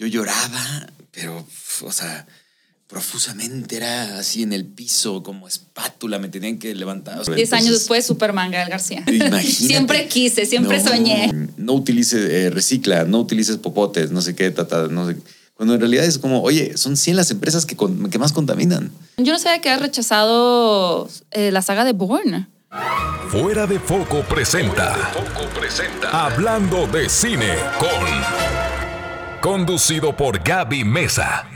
yo lloraba, pero, o sea, profusamente era así en el piso, como espátula, me tenían que levantar. Diez años después, Superman Gael García. Imagínate. siempre quise, siempre No, soñé. No utilices, eh, recicla, no utilices popotes, no sé qué, tata, no sé. Cuando en realidad es como, oye, son 100 las empresas que, con- que más contaminan. Yo no sabía que has rechazado eh, la saga de Bourne. Fuera de Foco presenta. Hablando de cine con. Conducido por Gaby Mesa.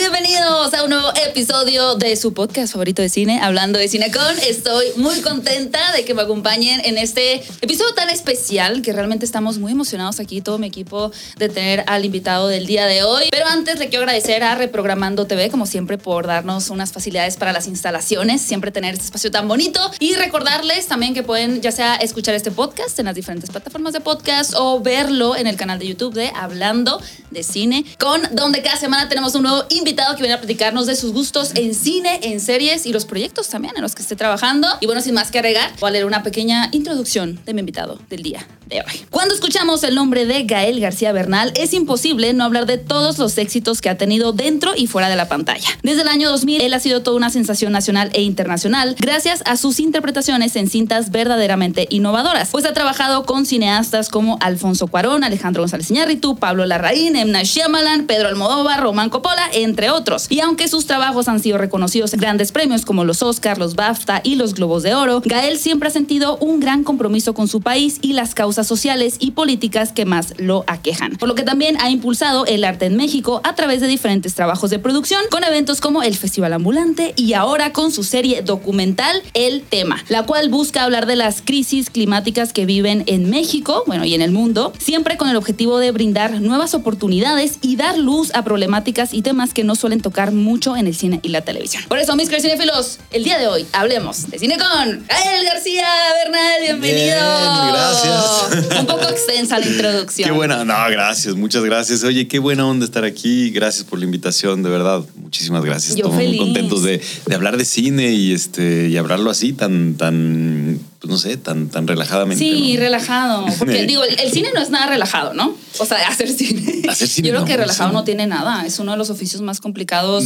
Bienvenidos a un nuevo episodio de su podcast favorito de cine, Hablando de Cine con. Estoy muy contenta de que me acompañen en este episodio tan especial que realmente estamos muy emocionados aquí, todo mi equipo, de tener al invitado del día de hoy. Pero antes le quiero agradecer a Reprogramando TV, como siempre, por darnos unas facilidades para las instalaciones, siempre tener este espacio tan bonito y recordarles también que pueden ya sea escuchar este podcast en las diferentes plataformas de podcast o verlo en el canal de YouTube de Hablando de Cine con, donde cada semana tenemos un nuevo invitado que viene a platicarnos de sus gustos en cine, en series y los proyectos también en los que esté trabajando. Y bueno, sin más que agregar, voy a leer una pequeña introducción de mi invitado del día de hoy. Cuando escuchamos el nombre de Gael García Bernal, es imposible no hablar de todos los éxitos que ha tenido dentro y fuera de la pantalla. Desde el año 2000, él ha sido toda una sensación nacional e internacional gracias a sus interpretaciones en cintas verdaderamente innovadoras, pues ha trabajado con cineastas como Alfonso Cuarón, Alejandro González Iñárritu, Pablo Larraín. Night Shyamalan, Pedro Almodóvar, Román Coppola, entre otros. Y aunque sus trabajos han sido reconocidos en grandes premios como los Oscar, los BAFTA y los Globos de Oro, Gael siempre ha sentido un gran compromiso con su país y las causas sociales y políticas que más lo aquejan. Por lo que también ha impulsado el arte en México a través de diferentes trabajos de producción con eventos como el Festival Ambulante y ahora con su serie documental El Tema, la cual busca hablar de las crisis climáticas que viven en México, bueno, y en el mundo, siempre con el objetivo de brindar nuevas oportunidades y dar luz a problemáticas y temas que no suelen tocar mucho en el cine y la televisión. Por eso, mis queridos cinéfilos, el día de hoy hablemos de cine con Gael García Bernal, bienvenido. Bien, gracias. Un poco extensa la introducción. Qué buena, no, gracias, muchas gracias. Oye, qué buena onda estar aquí. Gracias por la invitación, de verdad. Muchísimas gracias. Yo Estamos muy contentos de, de hablar de cine y este y hablarlo así tan, tan, pues no sé, tan, tan relajadamente. Sí, ¿no? relajado. Porque digo, el, cine no es nada relajado, ¿no? O sea, hacer cine. Hacer cine Yo creo no, que relajado no tiene nada. Es uno de los oficios más complicados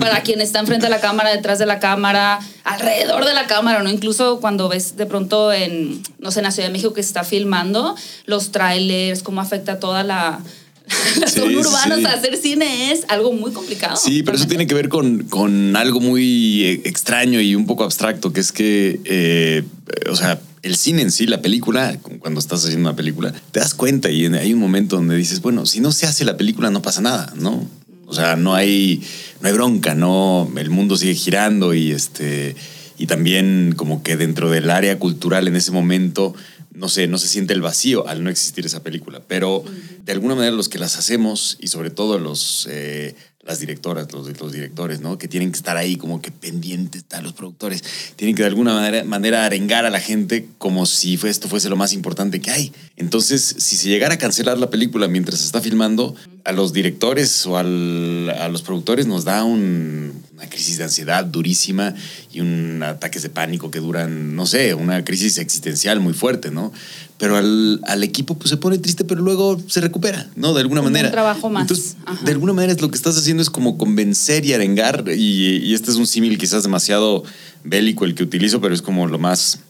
para quien está enfrente de la cámara, detrás de la cámara, alrededor de la cámara, ¿no? Incluso cuando ves de pronto en, no sé, en la Ciudad de México que se está filmando, los trailers, cómo afecta toda la. La Sí, o sea, hacer cine es algo muy complicado. Sí, pero eso tiene que ver con, con algo muy eh, extraño y un poco abstracto, que es que, eh, o sea, el cine en sí, la película, cuando estás haciendo una película, te das cuenta y hay un momento donde dices, bueno, si no se hace la película no pasa nada, ¿no? O sea, no hay, no hay bronca, no, el mundo sigue girando y este y también como que dentro del área cultural en ese momento no sé, no se siente el vacío al no existir esa película, pero de alguna manera los que las hacemos y sobre todo los eh, las directoras, los, los directores, ¿no? Que tienen que estar ahí como que pendientes, están los productores, tienen que de alguna manera, manera arengar a la gente como si fue- esto fuese lo más importante que hay. Entonces, si se llegara a cancelar la película mientras se está filmando, a los directores o al- a los productores nos da un- una crisis de ansiedad durísima y un ataques de pánico que duran, no sé, una crisis existencial muy fuerte, ¿no? Pero al, al equipo pues se pone triste, pero luego se recupera, ¿no? De alguna Como un manera. trabajo más. Entonces, de alguna manera es lo que estás haciendo es como convencer y arengar y, y este es un símil quizás demasiado bélico el que utilizo, pero es como lo más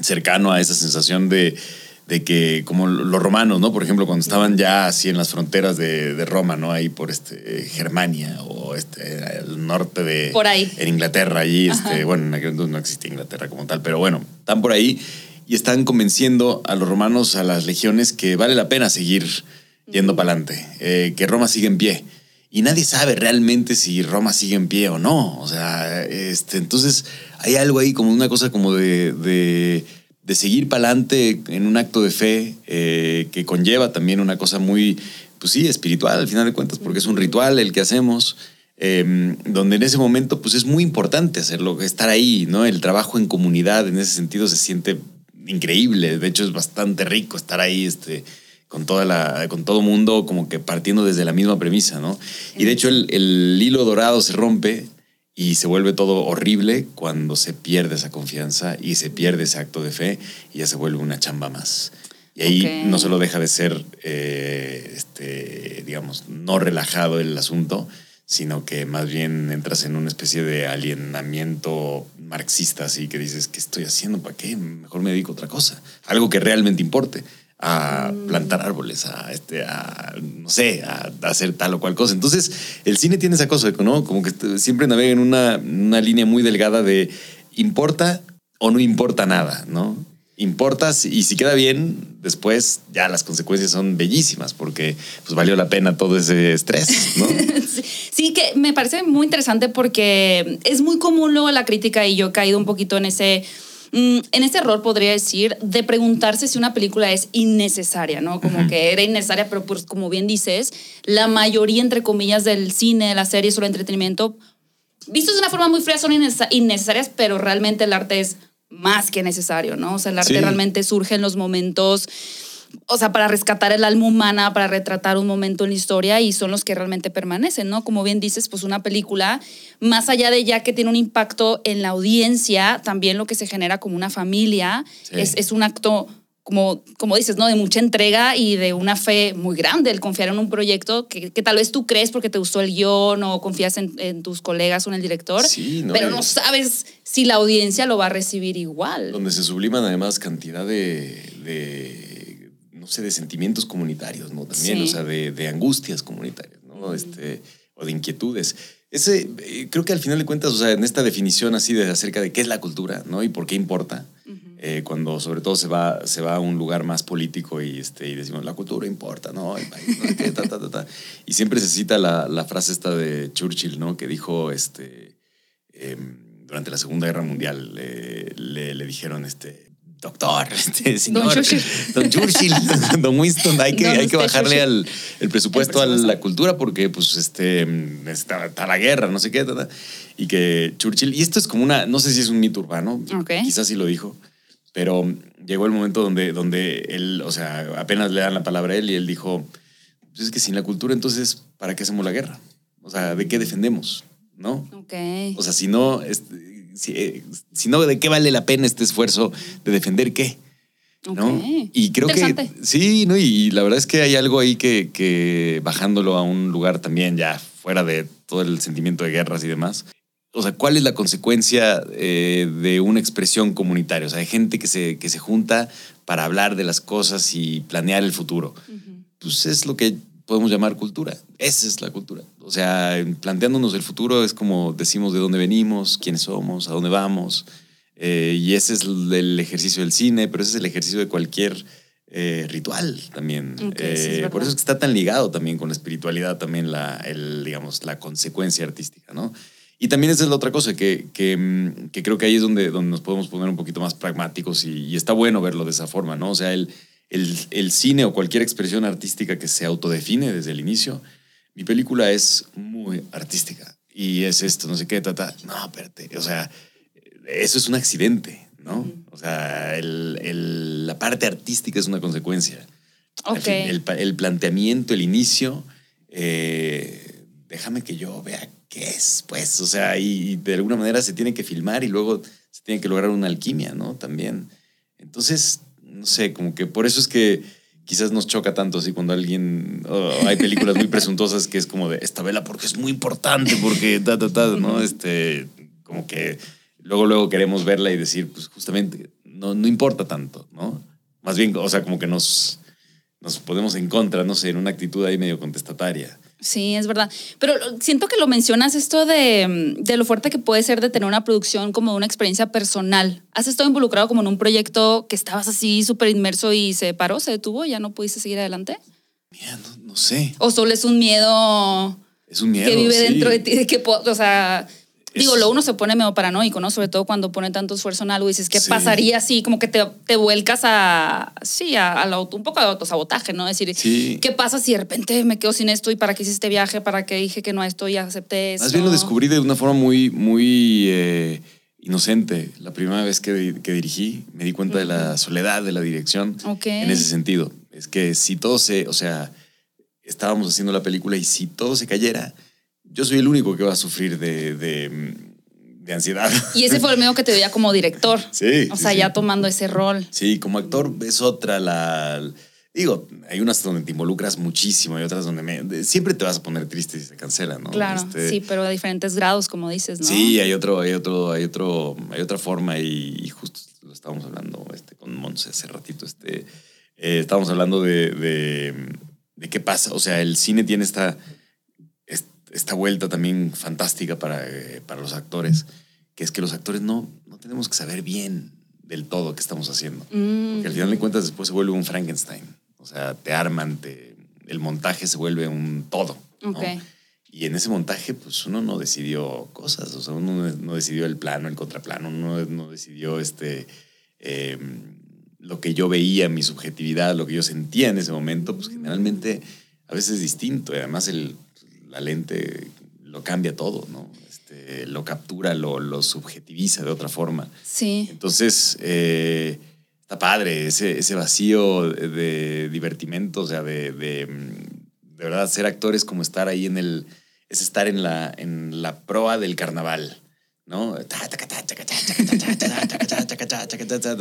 cercano a esa sensación de, de que, como los romanos, ¿no? Por ejemplo, cuando estaban ya así en las fronteras de, de Roma, ¿no? Ahí por este, Germania o este, el norte de... Por ahí. En Inglaterra, allí, este, bueno, en aquel entonces no existía Inglaterra como tal, pero bueno, están por ahí y están convenciendo a los romanos, a las legiones, que vale la pena seguir yendo para adelante, que Roma sigue en pie. Y nadie sabe realmente si Roma sigue en pie o no. O sea, este, entonces hay algo ahí como una cosa como de, de, de seguir para adelante en un acto de fe eh, que conlleva también una cosa muy, pues sí, espiritual al final de cuentas, porque es un ritual el que hacemos. eh, donde en ese momento pues es muy importante hacerlo, estar ahí, ¿no? El trabajo en comunidad en ese sentido se siente increíble, de hecho es bastante rico estar ahí, este, con toda la, con todo mundo como que partiendo desde la misma premisa, ¿no? Y de hecho el hilo dorado se rompe y se vuelve todo horrible cuando se pierde esa confianza y se pierde ese acto de fe y ya se vuelve una chamba más. Y ahí Ok. no solo deja de ser eh, este, digamos, no relajado el asunto, sino que más bien entras en una especie de alienamiento marxista, así que dices, ¿qué estoy haciendo? ¿Para qué? Mejor me dedico a otra cosa. Algo que realmente importe a plantar árboles, a este, a no sé, a, hacer tal o cual cosa. Entonces, el cine tiene esa cosa, ¿no? Como que siempre navega en una, una línea muy delgada de importa o no importa nada, ¿no? Importas y si queda bien, después ya las consecuencias son bellísimas porque pues valió la pena todo ese estrés, ¿no? sí, que me parece muy interesante porque es muy común luego la crítica y yo he caído un poquito en ese en ese error podría decir de preguntarse si una película es innecesaria, ¿no? Como que era innecesaria, pero pues como bien dices, la mayoría, entre comillas, del cine, las series o el entretenimiento, vistos de una forma muy fría, son innecesarias, pero realmente el arte es más que necesario, ¿no? O sea, el arte realmente surge en los momentos, o sea, para rescatar el alma humana, para retratar un momento en la historia y son los que realmente permanecen, ¿no? Como bien dices, pues una película, más allá de ya que tiene un impacto en la audiencia, también lo que se genera como una familia, es, es un acto como, como dices, ¿no? De mucha entrega y de una fe muy grande, el confiar en un proyecto que, que tal vez tú crees porque te gustó el guion o confías en, en tus colegas o en el director, pero no sabes si la audiencia lo va a recibir igual. Donde se subliman además cantidad de, de no sé, de sentimientos comunitarios, ¿no? También, o sea, de, de, angustias comunitarias, ¿no? Este, o de inquietudes. Ese, eh, creo que al final de cuentas, o sea, en esta definición así de acerca de qué es la cultura, ¿no? Y por qué importa, eh, cuando sobre todo se va, se va a un lugar más político y, este, y decimos, la cultura importa, ¿no? y siempre se cita la, la, frase esta de Churchill, ¿no? Que dijo, este, em, durante la Segunda Guerra Mundial, le, le, dijeron, este, doctor, este, señor, don Churchill, don, Churchill, don Winston, hay que, hay que bajarle al, el presupuesto, a la cultura porque pues este, está, está, la guerra, no sé qué, y que Churchill, y esto es como una, no sé si es un mito urbano, quizás sí lo dijo, pero llegó el momento donde, donde él, o sea, apenas le dan la palabra a él y él dijo, pues es que sin la cultura, entonces, ¿para qué hacemos la guerra? O sea, ¿de qué defendemos? ¿No? Ok. O sea, si no, si, si, no, ¿de qué vale la pena este esfuerzo de defender qué? ¿no? Y creo que sí, ¿no? Y la verdad es que hay algo ahí que, que bajándolo a un lugar también ya fuera de todo el sentimiento de guerras y demás, o sea, ¿cuál es la consecuencia eh, de una expresión comunitaria? O sea, hay gente que se, que se junta para hablar de las cosas y planear el futuro. Pues es lo que podemos llamar cultura. Esa es la cultura. O sea, planteándonos el futuro es como decimos de dónde venimos, quiénes somos, a dónde vamos. Eh, y ese es el ejercicio del cine, pero ese es el ejercicio de cualquier eh, ritual también. por eso es que está tan ligado también con la espiritualidad, también la, el, digamos, la consecuencia artística, ¿no? Y también esa es la otra cosa, que, que, mm, que, creo que ahí es donde, donde nos podemos poner un poquito más pragmáticos y, está bueno verlo de esa forma, ¿no? O sea, el, el, el, cine o cualquier expresión artística que se autodefine desde el inicio, mi película es muy artística y es esto, no sé qué, ta, No, espérate, o sea, eso es un accidente, ¿no? O sea, el, el, la parte artística es una consecuencia. Okay. El, el, planteamiento, el inicio, eh, déjame que yo vea ¿qué es? Pues, o sea, y de alguna manera se tiene que filmar y luego se tiene que lograr una alquimia, ¿no? También. Entonces, no sé, como que por eso es que quizás nos choca tanto así cuando alguien, hay películas muy presuntuosas que es como de esta vela porque es muy importante, porque ta, ta, ta, ¿no? Este, como que luego, luego queremos verla y decir, pues justamente, no, no importa tanto, ¿no? Más bien, o sea, como que nos, nos ponemos en contra, no sé, en una actitud ahí medio contestataria. Sí, es verdad. Pero siento que lo mencionas esto de, de, lo fuerte que puede ser de tener una producción como una experiencia personal. ¿Has estado involucrado como en un proyecto que estabas así súper inmerso y se paró, se detuvo, ya no pudiste seguir adelante? Mira, no, sé. ¿O solo es un miedo? Es un miedo. Que vive dentro de ti, de que, o sea, Digo, lo uno se pone medio paranoico, ¿no? Sobre todo cuando pone tanto esfuerzo en algo y dices, ¿qué pasaría así? Como que te, te vuelcas a, sí, a, un poco de autosabotaje, ¿no? Decir, ¿qué pasa si de repente me quedo sin esto y para qué hice este viaje, para qué dije que no esto y acepté eso? Más bien lo descubrí de una forma muy, muy eh, inocente. La primera vez que, que, dirigí me di cuenta de la soledad de la dirección en ese sentido. Es que si todo se, o sea, estábamos haciendo la película y si todo se cayera yo soy el único que va a sufrir de, de, ansiedad. Y ese fue el miedo que te veía como director. Sí. O sea, ya tomando ese rol. Sí, como actor es otra la... Digo, hay unas donde te involucras muchísimo, hay otras donde me- siempre te vas a poner triste si se cancela, ¿no? Claro, Este, sí, pero a diferentes grados, como dices, ¿no? Sí, hay otro, hay otro, hay otro, hay otra forma y, y justo lo estábamos hablando este, con Monse hace ratito. Este, eh, estábamos hablando de, de, de qué pasa. O sea, el cine tiene esta, est- esta vuelta también fantástica para, eh, para los actores, que es que los actores no, no tenemos que saber bien del todo qué estamos haciendo. Mm, Porque al final de cuentas después se vuelve un Frankenstein. O sea, te arman, te, el montaje se vuelve un todo. ¿no? Ok. Y en ese montaje, pues uno no decidió cosas, o sea, uno no- no decidió el plano, el contraplano, uno no decidió este, eh, lo que yo veía, mi subjetividad, lo que yo sentía en ese momento, pues generalmente a veces es distinto. Y además el, la lente lo cambia todo, ¿no? Este, lo captura, lo, lo subjetiviza de otra forma. Sí. Entonces, eh, está padre ese, ese vacío de, de divertimento, o sea, de, de, de verdad ser actores como estar ahí en el, es estar en la, en la proa del carnaval, ¿no?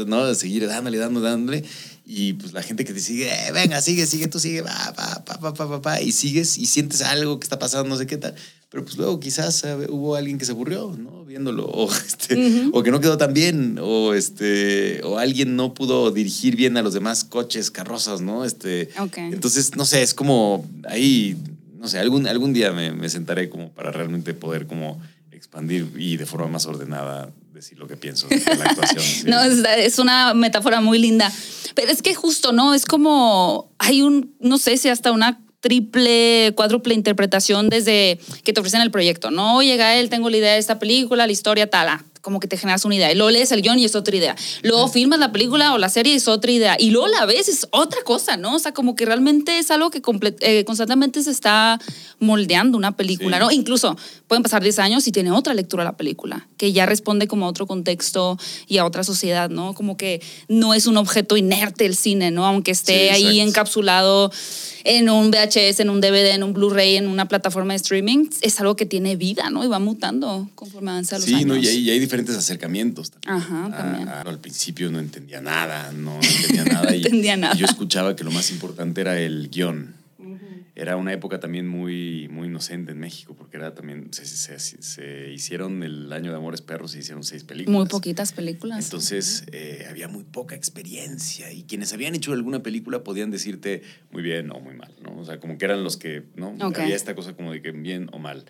¿no? Seguir dándole, dándole, dándole. Y pues la gente que te sigue, "Eh, venga, sigue, sigue, tú sigue, va, va, pa, pa, pa, pa, pa", y sigues y sientes algo que está pasando, no sé qué tal. Pero pues luego quizás eh, hubo alguien que se aburrió, ¿no? Viéndolo, o, este, o que no quedó tan bien, o, este, o alguien no pudo dirigir bien a los demás coches, carrozas, ¿no? Este, Ok. Entonces, no sé, es como ahí, no sé, algún, algún día me, me sentaré como para realmente poder como expandir y de forma más ordenada decir lo que pienso de la actuación. sí. No, es, una metáfora muy linda. Pero es que justo, ¿no? Es como hay un, no sé si hasta una triple, cuádruple interpretación desde que te ofrecen el proyecto, ¿no? Llega él, tengo la idea de esta película, la historia, tal, ah, como que te generas una idea. Y luego lees el guion y es otra idea. Luego filmas la película o la serie y es otra idea. Y luego la ves es otra cosa, ¿no? O sea, como que realmente es algo que eh, constantemente se está moldeando una película, Sí. ¿no? Incluso pueden pasar 10 años y tiene otra lectura la película, que ya responde como a otro contexto y a otra sociedad, ¿no? Como que no es un objeto inerte el cine, ¿no? Aunque esté Sí, ahí encapsulado en un VHS, en un DVD, en un Blu-ray, en una plataforma de streaming, es algo que tiene vida, ¿no? Y va mutando conforme avanza los Sí, años. no, y hay, y hay diferentes acercamientos. también. Ajá, también. ah, al principio no entendía nada, no entendía nada. y, entendía nada. y yo escuchaba que lo más importante era el guion. Era una época también muy, muy inocente en México, porque era también, se, se- se- se hicieron el año de Amores Perros, se hicieron seis películas. Muy poquitas películas. Entonces eh, había muy poca experiencia y quienes habían hecho alguna película podían decirte muy bien o muy mal, ¿no? O sea, como que eran los que, ¿no? Ok. Había esta cosa como de que bien o mal.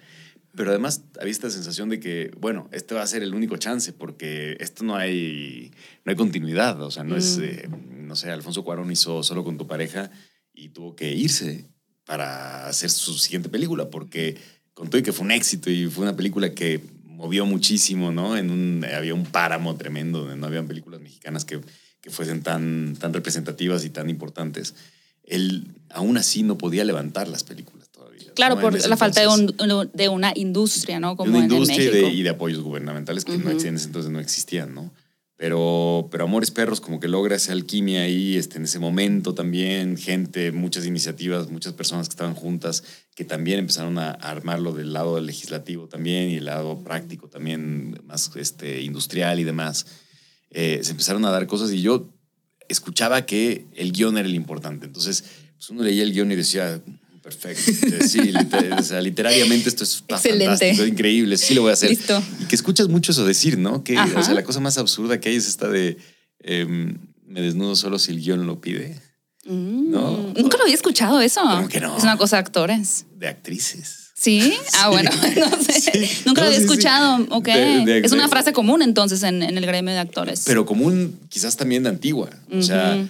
Pero además había esta sensación de que, bueno, este va a ser el único chance porque esto no hay, no hay continuidad. O sea, no es, Mm. eh, no sé, Alfonso Cuarón hizo solo con tu pareja y tuvo que irse para hacer su siguiente película porque con todo y que fue un éxito y fue una película que movió muchísimo, ¿no? En un, había un páramo tremendo donde no habían películas mexicanas que, que fuesen tan, tan representativas y tan importantes. Él aún así no podía levantar las películas. Claro, ¿no? por la falta de, un- de una industria, ¿no? De Como una en- y de, y de apoyos gubernamentales que no Ujú. existían, en ese entonces no existían, ¿no? Pero, pero Amores Perros como que logra esa alquimia ahí, este, en ese momento también, gente, muchas iniciativas, muchas personas que estaban juntas, que también empezaron a, a armarlo del lado legislativo también y el lado práctico también, más este, industrial y demás. Eh, se empezaron a dar cosas y yo escuchaba que el guion era el importante. Entonces, pues uno leía el guion y decía, perfecto, sí, liter- o sea, literariamente esto es está Excelente. fantástico, increíble, sí lo voy a hacer. Listo. Y que escuchas mucho eso decir, ¿no? Que, Ajá. o sea, la cosa más absurda que hay es esta de em, me desnudo solo si el guion lo pide, Mm, No. Nunca lo había escuchado eso. ¿Cómo que no? Es una cosa de actores. de actrices. ¿Sí? Ah, bueno, no sé. Sí. Nunca No, lo había sí, escuchado. Ok. De- de- es una de- frase común entonces en, en el gremio de actores. Pero común, quizás también de antigua. O sea,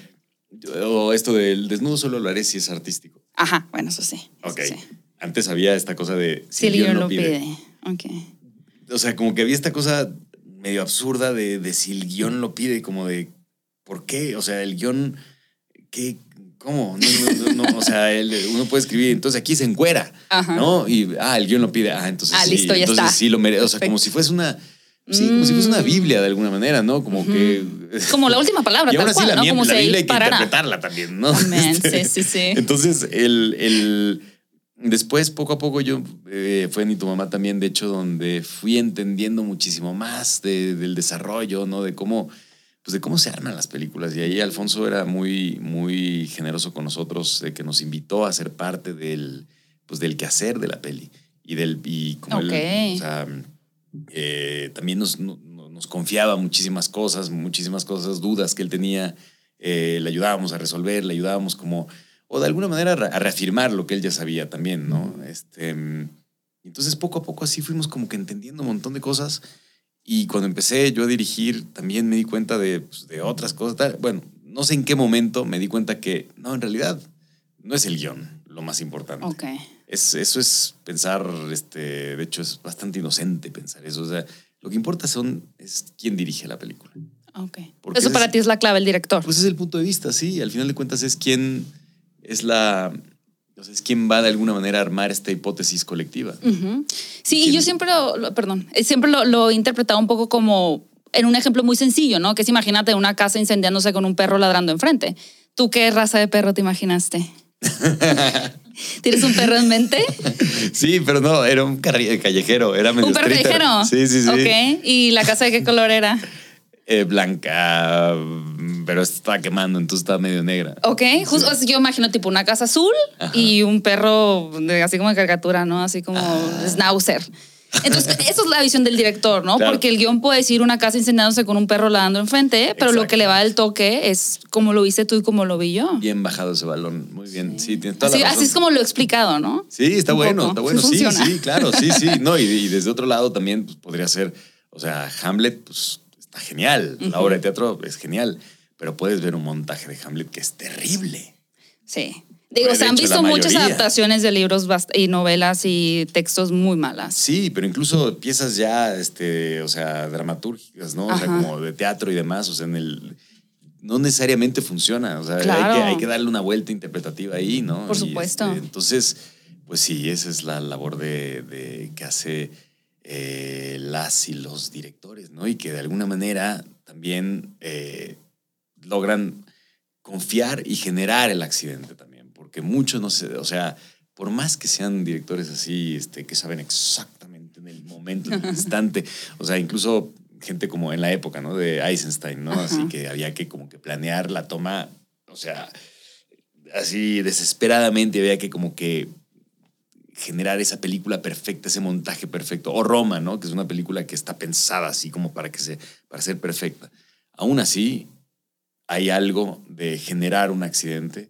o esto del desnudo solo lo haré si es artístico. Ajá, bueno, eso sí. eso Ok. sí. Antes había esta cosa de Si el guion lo pide. Ok. O sea, como que había esta cosa medio absurda de, de si el guion lo pide, como de ¿por qué? O sea, el guion, ¿qué? ¿Cómo? No, no, no, no, o sea, el- uno puede escribir, entonces aquí se encuera, Ajá. ¿no? Y, ah, el guion lo pide, ah, entonces Ah, sí, listo, ya entonces está. sí lo merece. O sea, como si fuese una, sí, como si fuese una Mm. Biblia de alguna manera, ¿no? Como que... Como la última palabra, Y ahora sí la, ¿no? Como la se Biblia hay que interpretarla también, ¿no? Amén, Este, sí, sí, sí. Entonces, el, el- después, poco a poco, yo eh, fue ni tu mamá también, de hecho, donde fui entendiendo muchísimo más de- del desarrollo, ¿no? De cómo, pues de cómo se arman las películas. Y ahí Alfonso era muy, muy generoso con nosotros, de que nos invitó a ser parte del, pues del quehacer de la peli. Y del, y como él, Ok. o sea, eh, también nos, no- no- nos confiaba muchísimas cosas, muchísimas cosas, dudas que él tenía, eh, le ayudábamos a resolver, le ayudábamos como, o de alguna manera a re- a reafirmar lo que él ya sabía también, ¿no? Este, entonces poco a poco así fuimos como que entendiendo un montón de cosas y cuando empecé yo a dirigir también me di cuenta de, pues, de otras cosas. tal. Bueno, no sé en qué momento me di cuenta que no, en realidad no es el guion lo más importante. Ok. Es, eso es pensar, este, de hecho es bastante inocente pensar eso. O sea, lo que importa son, es quién dirige la película. Ok. Porque Eso para es- ti es la clave, el director. Pues es el punto de vista, sí. Al final de cuentas es quién es la, o sea, es quién va de alguna manera a armar esta hipótesis colectiva. Sí, y ¿Quién? yo siempre lo, lo- perdón, eh, siempre lo, lo he interpretado un poco como en un ejemplo muy sencillo, ¿no? Que es imagínate una casa incendiándose con un perro ladrando enfrente. ¿Tú qué raza de perro te imaginaste? ¿Tienes un perro en mente? Sí, pero no, era un carri- callejero, era medio ¿Un perro streeter. callejero? Sí, sí, sí. Ok. ¿Y la casa de qué color era? Eh, blanca, pero estaba quemando, entonces estaba medio negra. Ok, justo yo imagino tipo una casa azul Ajá. y un perro de- así como de caricatura, ¿no? Así como Ah. schnauzer. Entonces, esa es la visión del director, ¿no? Claro. Porque el guion puede decir una casa incendiándose con un perro ladando enfrente, pero lo que le va el toque es como lo viste tú y como lo vi yo. Bien bajado ese balón, muy bien. Sí, tienes toda Así, la así razón. es como lo he explicado, ¿no? Sí, está Un bueno, poco. está bueno. Sí Sí, sí, claro, sí, sí. No, y, y desde otro lado también pues, podría ser, o sea, Hamlet, pues está genial. La obra de teatro es genial, pero puedes ver un montaje de Hamlet que es terrible. Sí. Digo, se han hecho, visto muchas adaptaciones de libros y novelas y textos muy malas. Sí, pero incluso piezas ya, este, o sea, dramatúrgicas, ¿no? O sea, como de teatro y demás, o sea, en el... No necesariamente funciona, o sea, Claro. hay, que, hay que darle una vuelta interpretativa ahí, ¿no? Por supuesto. este, entonces, pues sí, esa es la labor de, de- que hace eh, las y los directores, ¿no? Y que de alguna manera también eh, logran confiar y generar el accidente también, porque muchos no sé, o sea, por más que sean directores así, este, que saben exactamente en el momento, en el instante, o sea, incluso gente como en la época, ¿no? De Eisenstein, ¿no? Así que había que como que planear la toma, o sea, así desesperadamente había que como que generar esa película perfecta, ese montaje perfecto. O Roma, ¿no? Que es una película que está pensada así como para, que se, para ser perfecta. Aún así, hay algo de generar un accidente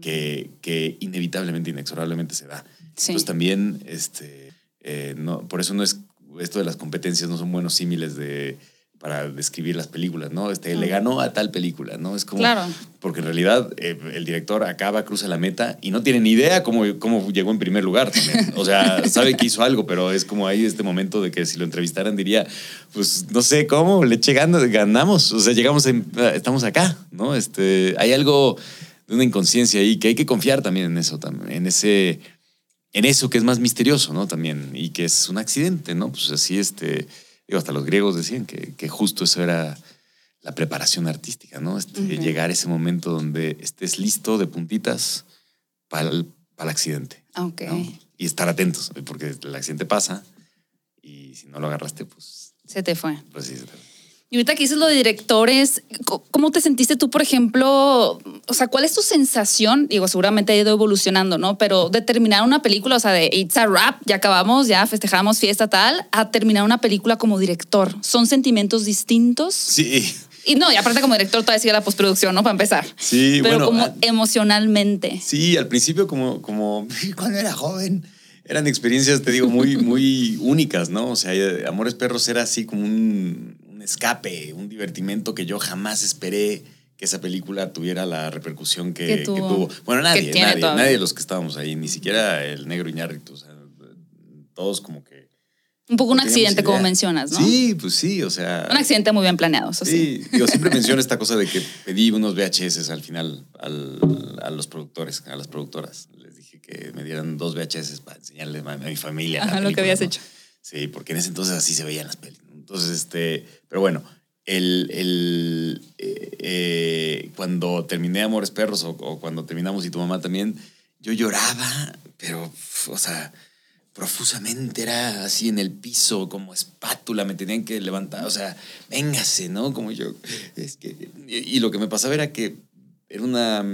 que, que inevitablemente, inexorablemente se da. Sí. Entonces también, este, eh, no, por eso no es, esto de las competencias no son buenos símiles de para describir las películas, ¿no? Este, le ganó a tal película, ¿no? Es como, Claro. porque en realidad eh, el director acaba, cruza la meta y no tiene ni idea cómo, cómo llegó en primer lugar también. O sea, sabe que hizo algo, pero es como ahí este momento de que si lo entrevistaran diría, pues no sé cómo, le eché ganas, ganamos, o sea, llegamos, en- estamos acá, ¿no? Este, hay algo de una inconsciencia ahí que hay que confiar también en eso, en ese, en eso que es más misterioso, ¿no? También, y que es un accidente, ¿no? Pues así, este, digo, hasta los griegos decían que, que justo eso era la preparación artística, ¿no? Este. Llegar a ese momento donde estés listo de puntitas para el, para el accidente. Ok. ¿no? Y estar atentos, porque el accidente pasa y si no lo agarraste, pues, Se te fue. pues sí. se te- Y ahorita que dices lo de directores, ¿cómo te sentiste tú, por ejemplo? O sea, ¿cuál es tu sensación? Digo, seguramente ha ido evolucionando, ¿no? Pero de terminar una película, o sea, de It's a Rap, ya acabamos, ya festejamos fiesta tal, a terminar una película como director. ¿Son sentimientos distintos? Sí, Y no, y aparte como director todavía sigue la postproducción, ¿no? Para empezar. sí, Pero bueno. como ah, emocionalmente. Sí, al principio como, como cuando era joven, eran experiencias, te digo, muy, muy únicas, ¿no? O sea, Amores Perros era así como un escape, un divertimento que yo jamás esperé que esa película tuviera la repercusión que, Que que tuvo. Bueno, nadie, nadie, todavía. nadie de los que estábamos ahí, ni siquiera el negro Iñárritu, o sea, todos como que... Un poco un accidente, como mencionas, ¿no? Sí, pues sí, o sea... Un accidente muy bien planeado, eso sí. Sí, digo, siempre menciono esta cosa de que pedí unos VHS al final al- a los productores, a las productoras. Les dije que me dieran dos VHS para enseñarle a mi familia. lo que habías ¿no? hecho. Sí, porque en ese entonces así se veían las pelis. Entonces, este, pero bueno, el, el, eh, eh, cuando terminé Amores Perros o, o cuando terminamos y tu mamá también, yo lloraba, pero, o sea, profusamente, era así en el piso, como espátula, me tenían que levantar, o sea, véngase, ¿no? Como yo, es que, y, y lo que me pasaba era que era una,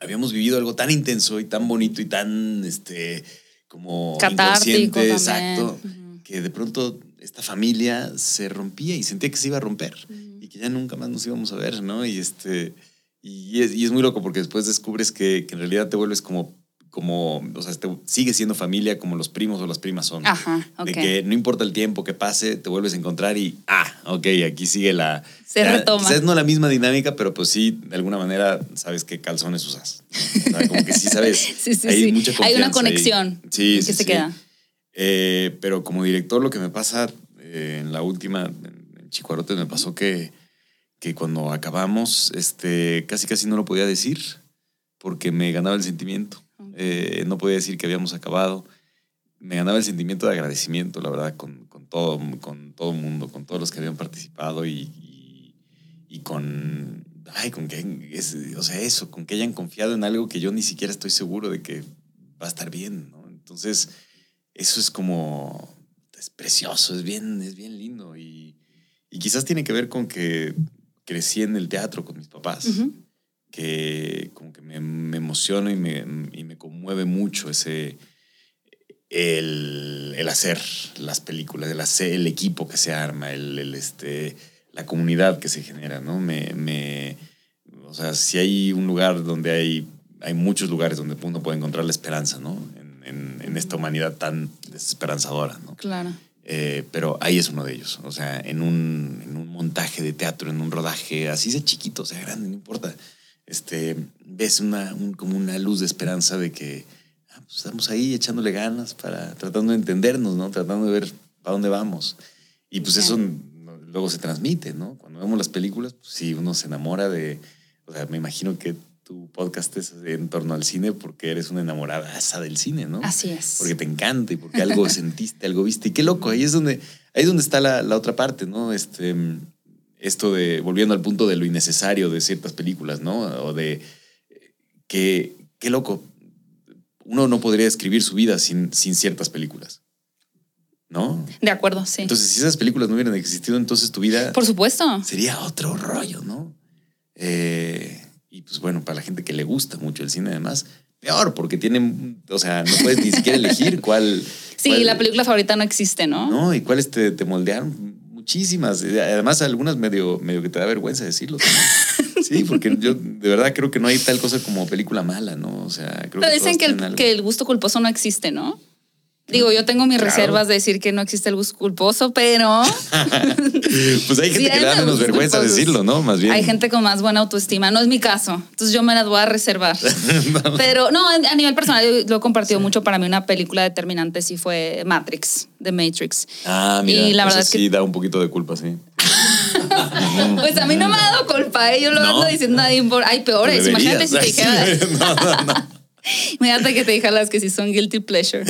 habíamos vivido algo tan intenso y tan bonito y tan, este, como Catártico inconsciente, también. exacto, que de pronto esta familia se rompía y sentía que se iba a romper y que ya nunca más nos íbamos a ver, ¿no? Y este, y es, y es muy loco porque después descubres que, que en realidad te vuelves como, como, o sea, te, sigue siendo familia como los primos o las primas son. Ajá. De que no importa el tiempo que pase, te vuelves a encontrar y, ah, ok, aquí sigue la... Se retoma. Quizás no la misma dinámica, pero pues sí, de alguna manera sabes qué calzones usas. O sea, como que sí sabes. Sí, sí, hay sí. mucha Hay una conexión Sí, que sí, se queda. Eh, pero como director, lo que me pasa eh, en la última, en, Chicuarotes, me pasó que, que cuando acabamos, este, casi casi no lo podía decir porque me ganaba el sentimiento. Eh, no podía decir que habíamos acabado. Me ganaba el sentimiento de agradecimiento, la verdad, con, con todo con todo el mundo, con todos los que habían participado y, y, y con, ay, con que, es- o sea, eso, con que hayan confiado en algo que yo ni siquiera estoy seguro de que va a estar bien, ¿no? Entonces, eso es como, es precioso, es bien, es bien lindo y, y quizás tiene que ver con que crecí en el teatro con mis papás que como que me, me emociona y me, y me conmueve mucho ese el, el hacer las películas, el hacer el equipo que se arma, el, el, este, la comunidad que se genera, ¿no? Me, me, o sea, si hay un lugar donde hay, hay muchos lugares donde uno puede encontrar la esperanza, ¿no? En, en- esta humanidad tan desesperanzadora, ¿no? Claro. Eh, pero ahí es uno de ellos. O sea, en un, en un montaje de teatro, en un rodaje, así sea chiquito, sea grande, no importa. Este, ves una, un- como una luz de esperanza de que ah, pues estamos ahí echándole ganas para tratando de entendernos, ¿no? Tratando de ver para dónde vamos. Y pues eso luego se transmite, ¿no? Cuando vemos las películas, pues sí, uno se enamora de. O sea, me imagino que tu podcast es en torno al cine porque eres una enamorada del cine, ¿no? Así es. porque te encanta y porque algo sentiste, algo viste. Y qué loco, ahí es donde, ahí es donde está la, la otra parte, ¿no? Este, esto de, volviendo al punto de lo innecesario de ciertas películas, ¿no? O de eh, que, qué loco, uno no podría escribir su vida sin, sin ciertas películas, ¿no? De acuerdo, sí. Entonces, si esas películas no hubieran existido, entonces tu vida Por supuesto. sería otro rollo, ¿no? Eh, y pues bueno, para la gente que le gusta mucho el cine, además, peor, porque tienen, o sea, no puedes ni siquiera elegir cuál. Sí, cuál- la película favorita no existe, ¿no? No, y cuáles te, te moldearon. Muchísimas. Además, algunas medio, medio que te da vergüenza decirlo. también. Sí, porque yo de verdad creo que no hay tal cosa como película mala, ¿no? O sea, creo Pero que dicen que el, que el gusto culposo no existe, ¿no? Digo, yo tengo mis Claro. reservas de decir que no existe el gusto culposo, pero Pues hay gente Sí, que le da menos vergüenza culposos. decirlo, ¿no? Más bien. hay gente con más buena autoestima. No es mi caso. Entonces yo me las voy a reservar. Pero no, a nivel personal, yo lo he compartido mucho. Para mí una película determinante sí fue Matrix, The Matrix. Ah, mira. Y la verdad es que- sí da un poquito de culpa, sí. Pues a mí no me ha dado culpa, ¿eh? yo lo No. ando diciendo ahí, hay peores. Imagínate si te dijera, sí. No, no, no. imagínate que te dijera las que sí son guilty pleasure.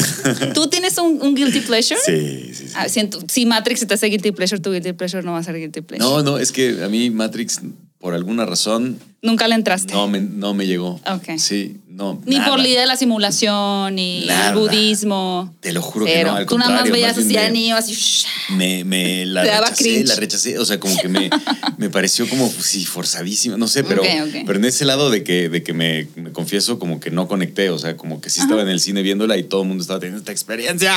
¿Tú tienes un, un guilty pleasure? Sí, sí, sí. Ah, siento, si Matrix te hace guilty pleasure, tu guilty pleasure no va a ser guilty pleasure. No, no, es que a mí Matrix, por alguna razón, Nunca le entraste. no me, no me llegó. Ok. Sí, no. Ni nada. por la idea de la simulación, ni Nada. el budismo. Te lo juro que no, al Tú nada más veías así a así. Me, me la Te rechacé, la rechacé. O sea, como que me, me pareció como, sí, forzadísima. No sé, pero, pero en ese lado de que, de que me, me confieso como que no conecté. O sea, como que sí estaba en el cine viéndola y todo el mundo estaba teniendo esta experiencia.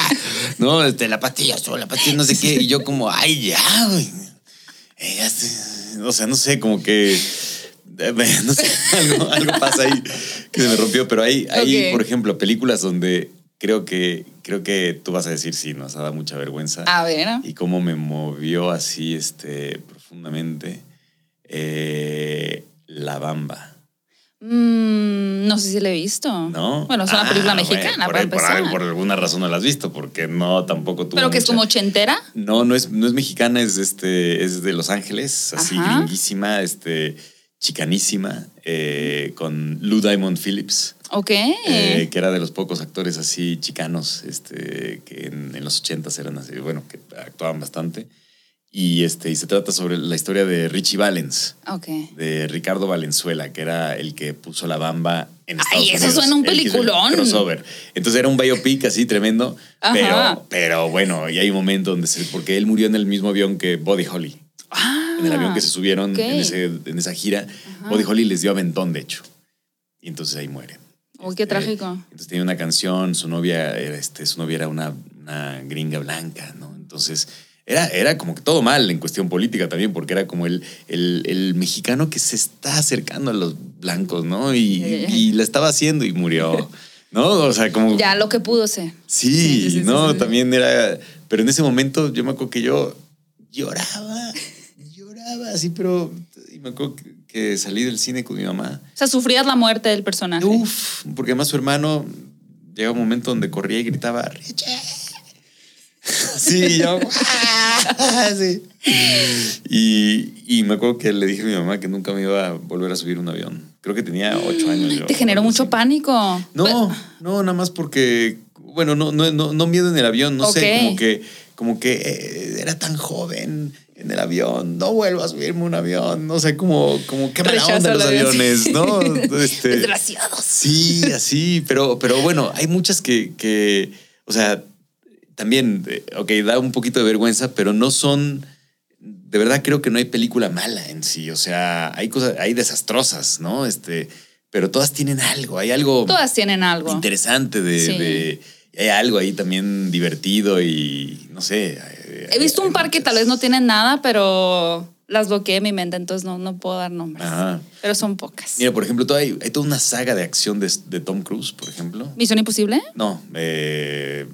No, este, la pastilla azul, la pastilla no sé qué. Y yo como, ay, ya, güey. Ya sé. O sea, no sé, como que... eh, No sé, algo, algo pasa ahí que se me rompió. Pero hay, hay por ejemplo, películas donde creo que, creo que tú vas a decir, sí, nos ha dado mucha vergüenza A ver. ¿no? y cómo me movió así este, profundamente eh, La Bamba. Mm, no sé si la he visto. ¿No? Bueno, es una Ah, película bueno, mexicana, por, para ahí- por, ahí- por alguna razón no la has visto, porque no tampoco tuvo Pero que es como ochentera. No, no es, no es mexicana, es, este, es de Los Ángeles, así Ajá. gringuísima, este, chicanísima, eh, con Lou Diamond Phillips. Ok. eh, que era de los pocos actores así chicanos este, que en, en los ochentas eran así, bueno, que actuaban bastante. Y, este, y se trata sobre la historia de Richie Valens, Ok. de Ricardo Valenzuela, que era el que puso la bamba en Ay, Estados eso Unidos. suena un peliculón. Crossover. Entonces era un biopic así tremendo, Ajá. pero, pero bueno, y hay un momento donde se, porque él murió en el mismo avión que Buddy Holly. Ah, En el avión que se subieron ok. en, ese- en esa gira, Buddy Holly les dio aventón, de hecho. Y entonces ahí muere. Uy, qué Este, trágico. Entonces tenía una canción, su novia era, este, su novia era una, una gringa blanca, ¿no? Entonces era, era como que todo mal en cuestión política también, porque era como el, el, el mexicano que se está acercando a los blancos, ¿no? Y, ay. y la estaba haciendo y murió, ¿no? O sea, como... Ya lo que pudo ser. Sí, Sí, no, sí, también era... Pero en ese momento yo me acuerdo que yo lloraba, lloraba así, pero... Y me acuerdo que, que salí del cine con mi mamá. O sea, sufrías la muerte del personaje. Uf, porque además su hermano llega un momento donde corría y gritaba, Richie. Sí, yo. "Ah", sí. Y, y me acuerdo que le dije a mi mamá que nunca me iba a volver a subir un avión. Creo que tenía ocho años. yo, Te generó mucho así. pánico. No, no, nada más porque, bueno, no, no, no, no miedo en el avión, no sé, como que, como que eh, era tan joven en el avión, no vuelvo a subirme un avión, no sé, como, como qué mala onda los avión, aviones, sí. ¿no? Este, Desgraciados. Sí, así, pero, pero bueno, hay muchas que, que, o sea, también, eh, ok, da un poquito de vergüenza, pero no son, de verdad creo que no hay película mala en sí, o sea, hay cosas, hay desastrosas, ¿no? Este, pero todas tienen algo, hay algo Todas tienen algo. interesante de, Sí. de- hay algo ahí también divertido y no sé. eh, He visto hay un par que tal vez no tienen nada, pero las bloqueé en mi mente, entonces no, no puedo dar nombres. Ajá. Pero son pocas. Mira, por ejemplo, hay toda una saga de acción de, de Tom Cruise, por ejemplo. ¿Misión Imposible? No, eh,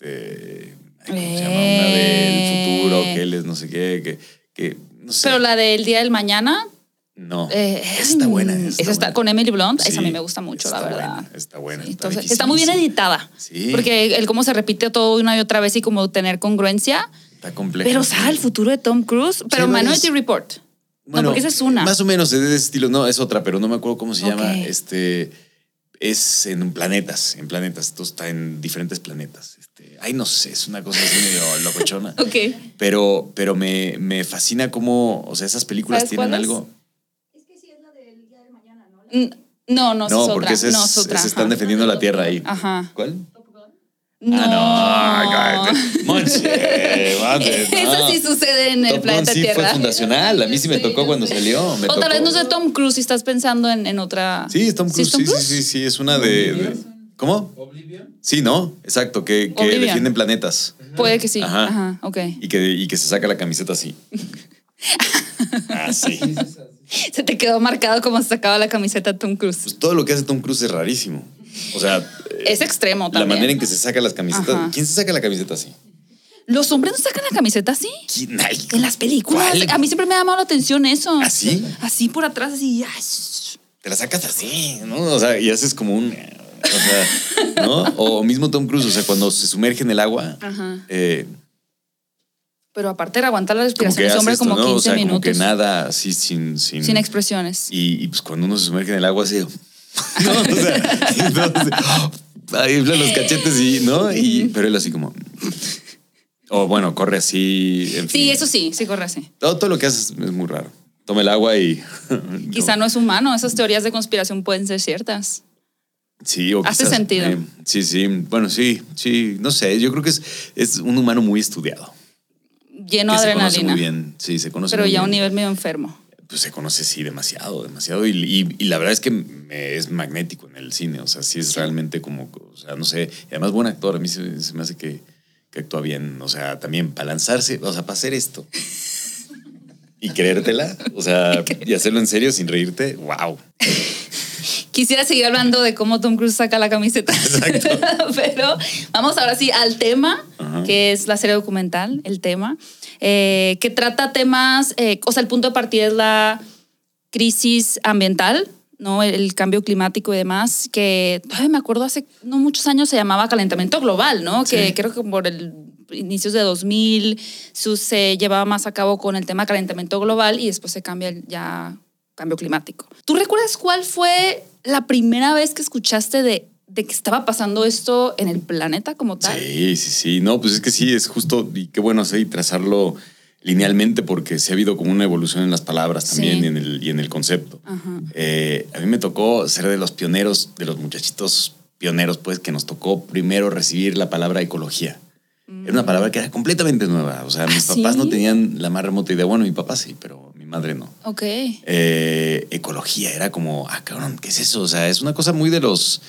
este. ¿Cómo se Eh. llama? Una del futuro, que él es no sé qué, que. que no sé. Pero la del Día del Mañana. No. eh, está buena. Esa está buena. con Emily Blunt. esa a mí me gusta mucho, la verdad. buena, está buena. Sí, está entonces, está muy bien editada. Sí. Porque el cómo se repite todo una y otra vez y como tener congruencia. Está compleja. Pero sale el futuro de Tom Cruise. Pero Minority Report. Bueno, no, porque esa es una. Más o menos es de ese estilo. No, es otra, pero no me acuerdo cómo se llama. Este. Es en planetas, en planetas. Esto está en diferentes planetas. Ay, no sé, es una cosa así medio locochona. Ok. Pero, pero me, me fascina cómo, o sea, esas películas ¿Sabes tienen cuál es? algo. Mm, No, no, esa No, es porque otra. ese es- no, es otra. se están defendiendo la Tierra ahí. Ajá. ¿Cuál? No. Ah, no. Monse, Eso no. sí sucede en el Top planeta sí Tierra. fue fundacional. A mí sí me Sí, tocó cuando sé. salió. me o tal vez no es de Tom Cruise si estás pensando en, en otra. Sí, es Tom Cruise. es Tom Sí, sí, sí, sí, es una de. de- ¿Cómo? Sí, no, exacto, que, que Oblivion. defienden planetas Puede que sí. Ajá. Ajá, ok. y que, y que se saca la camiseta así. Así. Se te quedó marcado como se sacaba la camiseta Tom Cruise. Pues todo lo que hace Tom Cruise es rarísimo. O sea, eh, Es extremo la también. manera en que se saca las camisetas. Ajá. ¿Quién se saca la camiseta así? ¿Los hombres no sacan la camiseta así? ¿Quién? Ay, En las películas. ¿cuál? A mí siempre me ha llamado la atención eso. ¿Así? Así por atrás, así. Te la sacas así, ¿no? O sea, y haces como un. O sea, ¿no? O mismo Tom Cruise, o sea, cuando se sumerge en el agua, Ajá. eh, Pero aparte de aguantar la respiración, hace hombre esto, como ¿no? 15 o sea, minutos. como que nada así sin. Sin, Sin expresiones. Y, y, pues cuando uno se sumerge en el agua así. ¿no? O sea, entonces, ahí los cachetes y, ¿no? Y, pero él así como. O bueno, corre así. en Sí, fin. eso sí, sí corre así. Todo, todo lo que hace es, es muy raro. Toma el agua y. Quizá no es humano, esas teorías de conspiración pueden ser ciertas. Sí, o Hace quizás, sentido. eh, sí, sí. Bueno, sí, sí. No sé. Yo creo que es, es un humano muy estudiado. Lleno de se conoce adrenalina. muy bien. Sí, se conoce Pero muy ya a un nivel medio enfermo. Pues se conoce, sí, demasiado, demasiado. Y, y- y la verdad es que me- es magnético en el cine. O sea, sí es realmente como, o sea, no sé. Y además, buen actor. A mí se, se me hace que, que actúa bien. O sea, también para lanzarse, o sea, para hacer esto. Y creértela, o sea, y hacerlo en serio sin reírte, wow. Quisiera seguir hablando de cómo Tom Cruise saca la camiseta. Exacto. Pero vamos ahora sí al tema, Ajá. que es la serie documental, el tema, eh, que trata temas, eh, o sea, el punto de partida es la crisis ambiental, ¿no? El, el cambio climático y demás, que me acuerdo hace no muchos años se llamaba calentamiento global, ¿no? Que Sí. creo que por el inicios de 2000 su- se llevaba más a cabo con el tema calentamiento global y después se cambia ya cambio climático. ¿Tú recuerdas cuál fue la primera vez que escuchaste de, de que estaba pasando esto en el planeta como tal? Sí, sí, sí. No, pues es que sí, es justo, y qué bueno así trazarlo linealmente porque se ha habido como una evolución en las palabras también Sí. y, en el, y en el concepto. Ajá. Eh, a mí me tocó ser de los pioneros, de los muchachitos pioneros, pues, que nos tocó primero recibir la palabra ecología. Era una palabra que era completamente nueva. O sea, mis ¿Ah, papás no tenían la más remota idea. Bueno, mi papá sí, pero mi madre no. Ok. Eh, ecología era como, ah, cabrón, ¿qué es eso? O sea, es una cosa muy de los.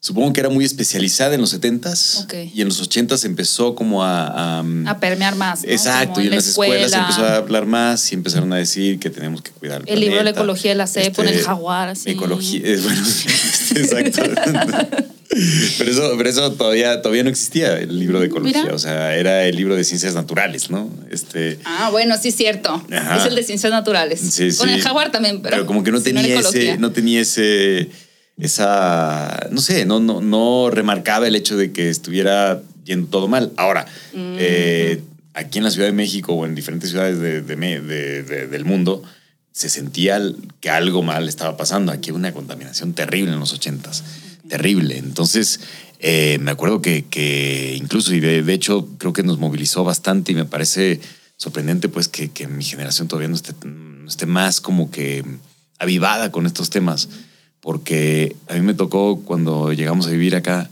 Supongo que era muy especializada en los 70s Ok. y en los 80s empezó como a. a, A permear más. ¿no? Exacto, Como y en la las escuelas escuela. empezó a hablar más y empezaron a decir que tenemos que cuidar el El libro de la ecología de la CEP, Este, el jaguar, así. Ecología, bueno, exacto. Pero eso, pero eso todavía, todavía no existía el libro de ecología, Mira. o sea, era el libro de ciencias naturales, ¿no? Este, Ah, bueno, sí es cierto. Ajá. Es el de ciencias naturales. Sí, Con sí. el jaguar también, pero. como que no tenía ecología. ese, no tenía ese, esa, no sé, no, no, no remarcaba el hecho de que estuviera yendo todo mal. Ahora, Mm. eh, aquí en la Ciudad de México o en diferentes ciudades de- de me- de- de- del mundo, se sentía que algo mal estaba pasando. Aquí hubo una contaminación terrible en los ochentas, terrible. Entonces, eh, me acuerdo que, que incluso, y de, de hecho, creo que nos movilizó bastante y me parece sorprendente, pues, que, que mi generación todavía no esté, no esté más como que avivada con estos temas. Porque a mí me tocó cuando llegamos a vivir acá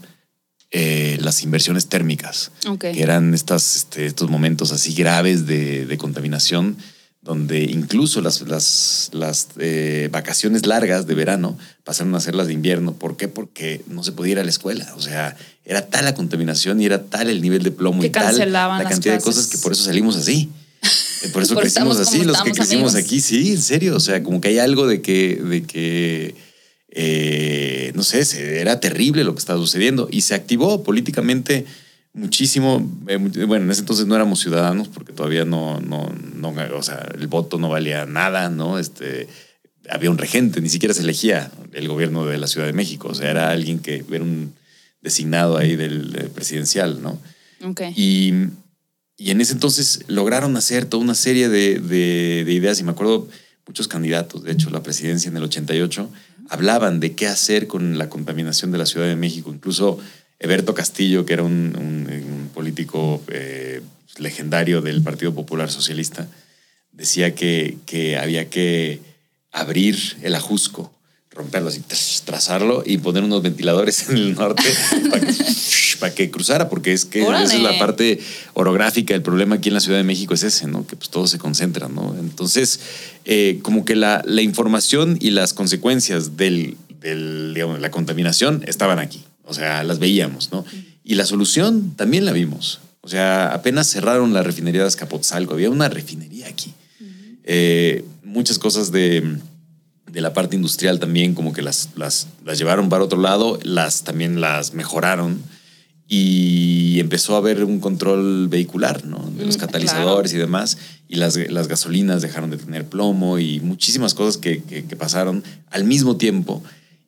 eh, las inversiones térmicas que eran estas, este, estos momentos así graves de, de contaminación, donde incluso las, las, las eh, vacaciones largas de verano pasaron a ser las de invierno. ¿Por qué? Porque no se podía ir a la escuela. O sea, era tal la contaminación y era tal el nivel de plomo Que y tal la cantidad de cosas que por eso salimos así. Eh, Por eso Por crecimos así, los que crecimos amigos. aquí, sí, en serio. O sea, como que hay algo de que, de que eh, no sé, era terrible lo que estaba sucediendo y se activó políticamente muchísimo. eh, bueno, en ese entonces no éramos ciudadanos porque todavía no, no, no, o sea, el voto no valía nada, ¿no? Este, había un regente, ni siquiera se elegía el gobierno de la Ciudad de México, o sea, era alguien que era un designado ahí del presidencial, ¿no? Ok. Y, y en ese entonces lograron hacer toda una serie de, de- de ideas y me acuerdo muchos candidatos, de hecho la presidencia en el 88, hablaban de qué hacer con la contaminación de la Ciudad de México. Incluso Eberto Castillo, que era un, un- un político eh, legendario del Partido Popular Socialista, decía que, que había que abrir el ajusco, romperlo así, trazarlo y poner unos ventiladores en el norte para que, para que cruzara, porque es que esa es la parte orográfica. El problema aquí en la Ciudad de México es ese, ¿no? Que pues todo se concentra, ¿no? Entonces, eh, como que la, la información y las consecuencias del, del, digamos, la contaminación estaban aquí. O sea, las veíamos, ¿no? Y la solución también la vimos. O sea, apenas cerraron la refinería de Azcapotzalco. Había una refinería aquí. Eh, muchas cosas de, de la parte industrial también como que las, las, las llevaron para otro lado, las también las mejoraron y empezó a haber un control vehicular, ¿no? De los Mm, catalizadores y demás. Y las, las gasolinas dejaron de tener plomo y muchísimas cosas que, que- que pasaron al mismo tiempo.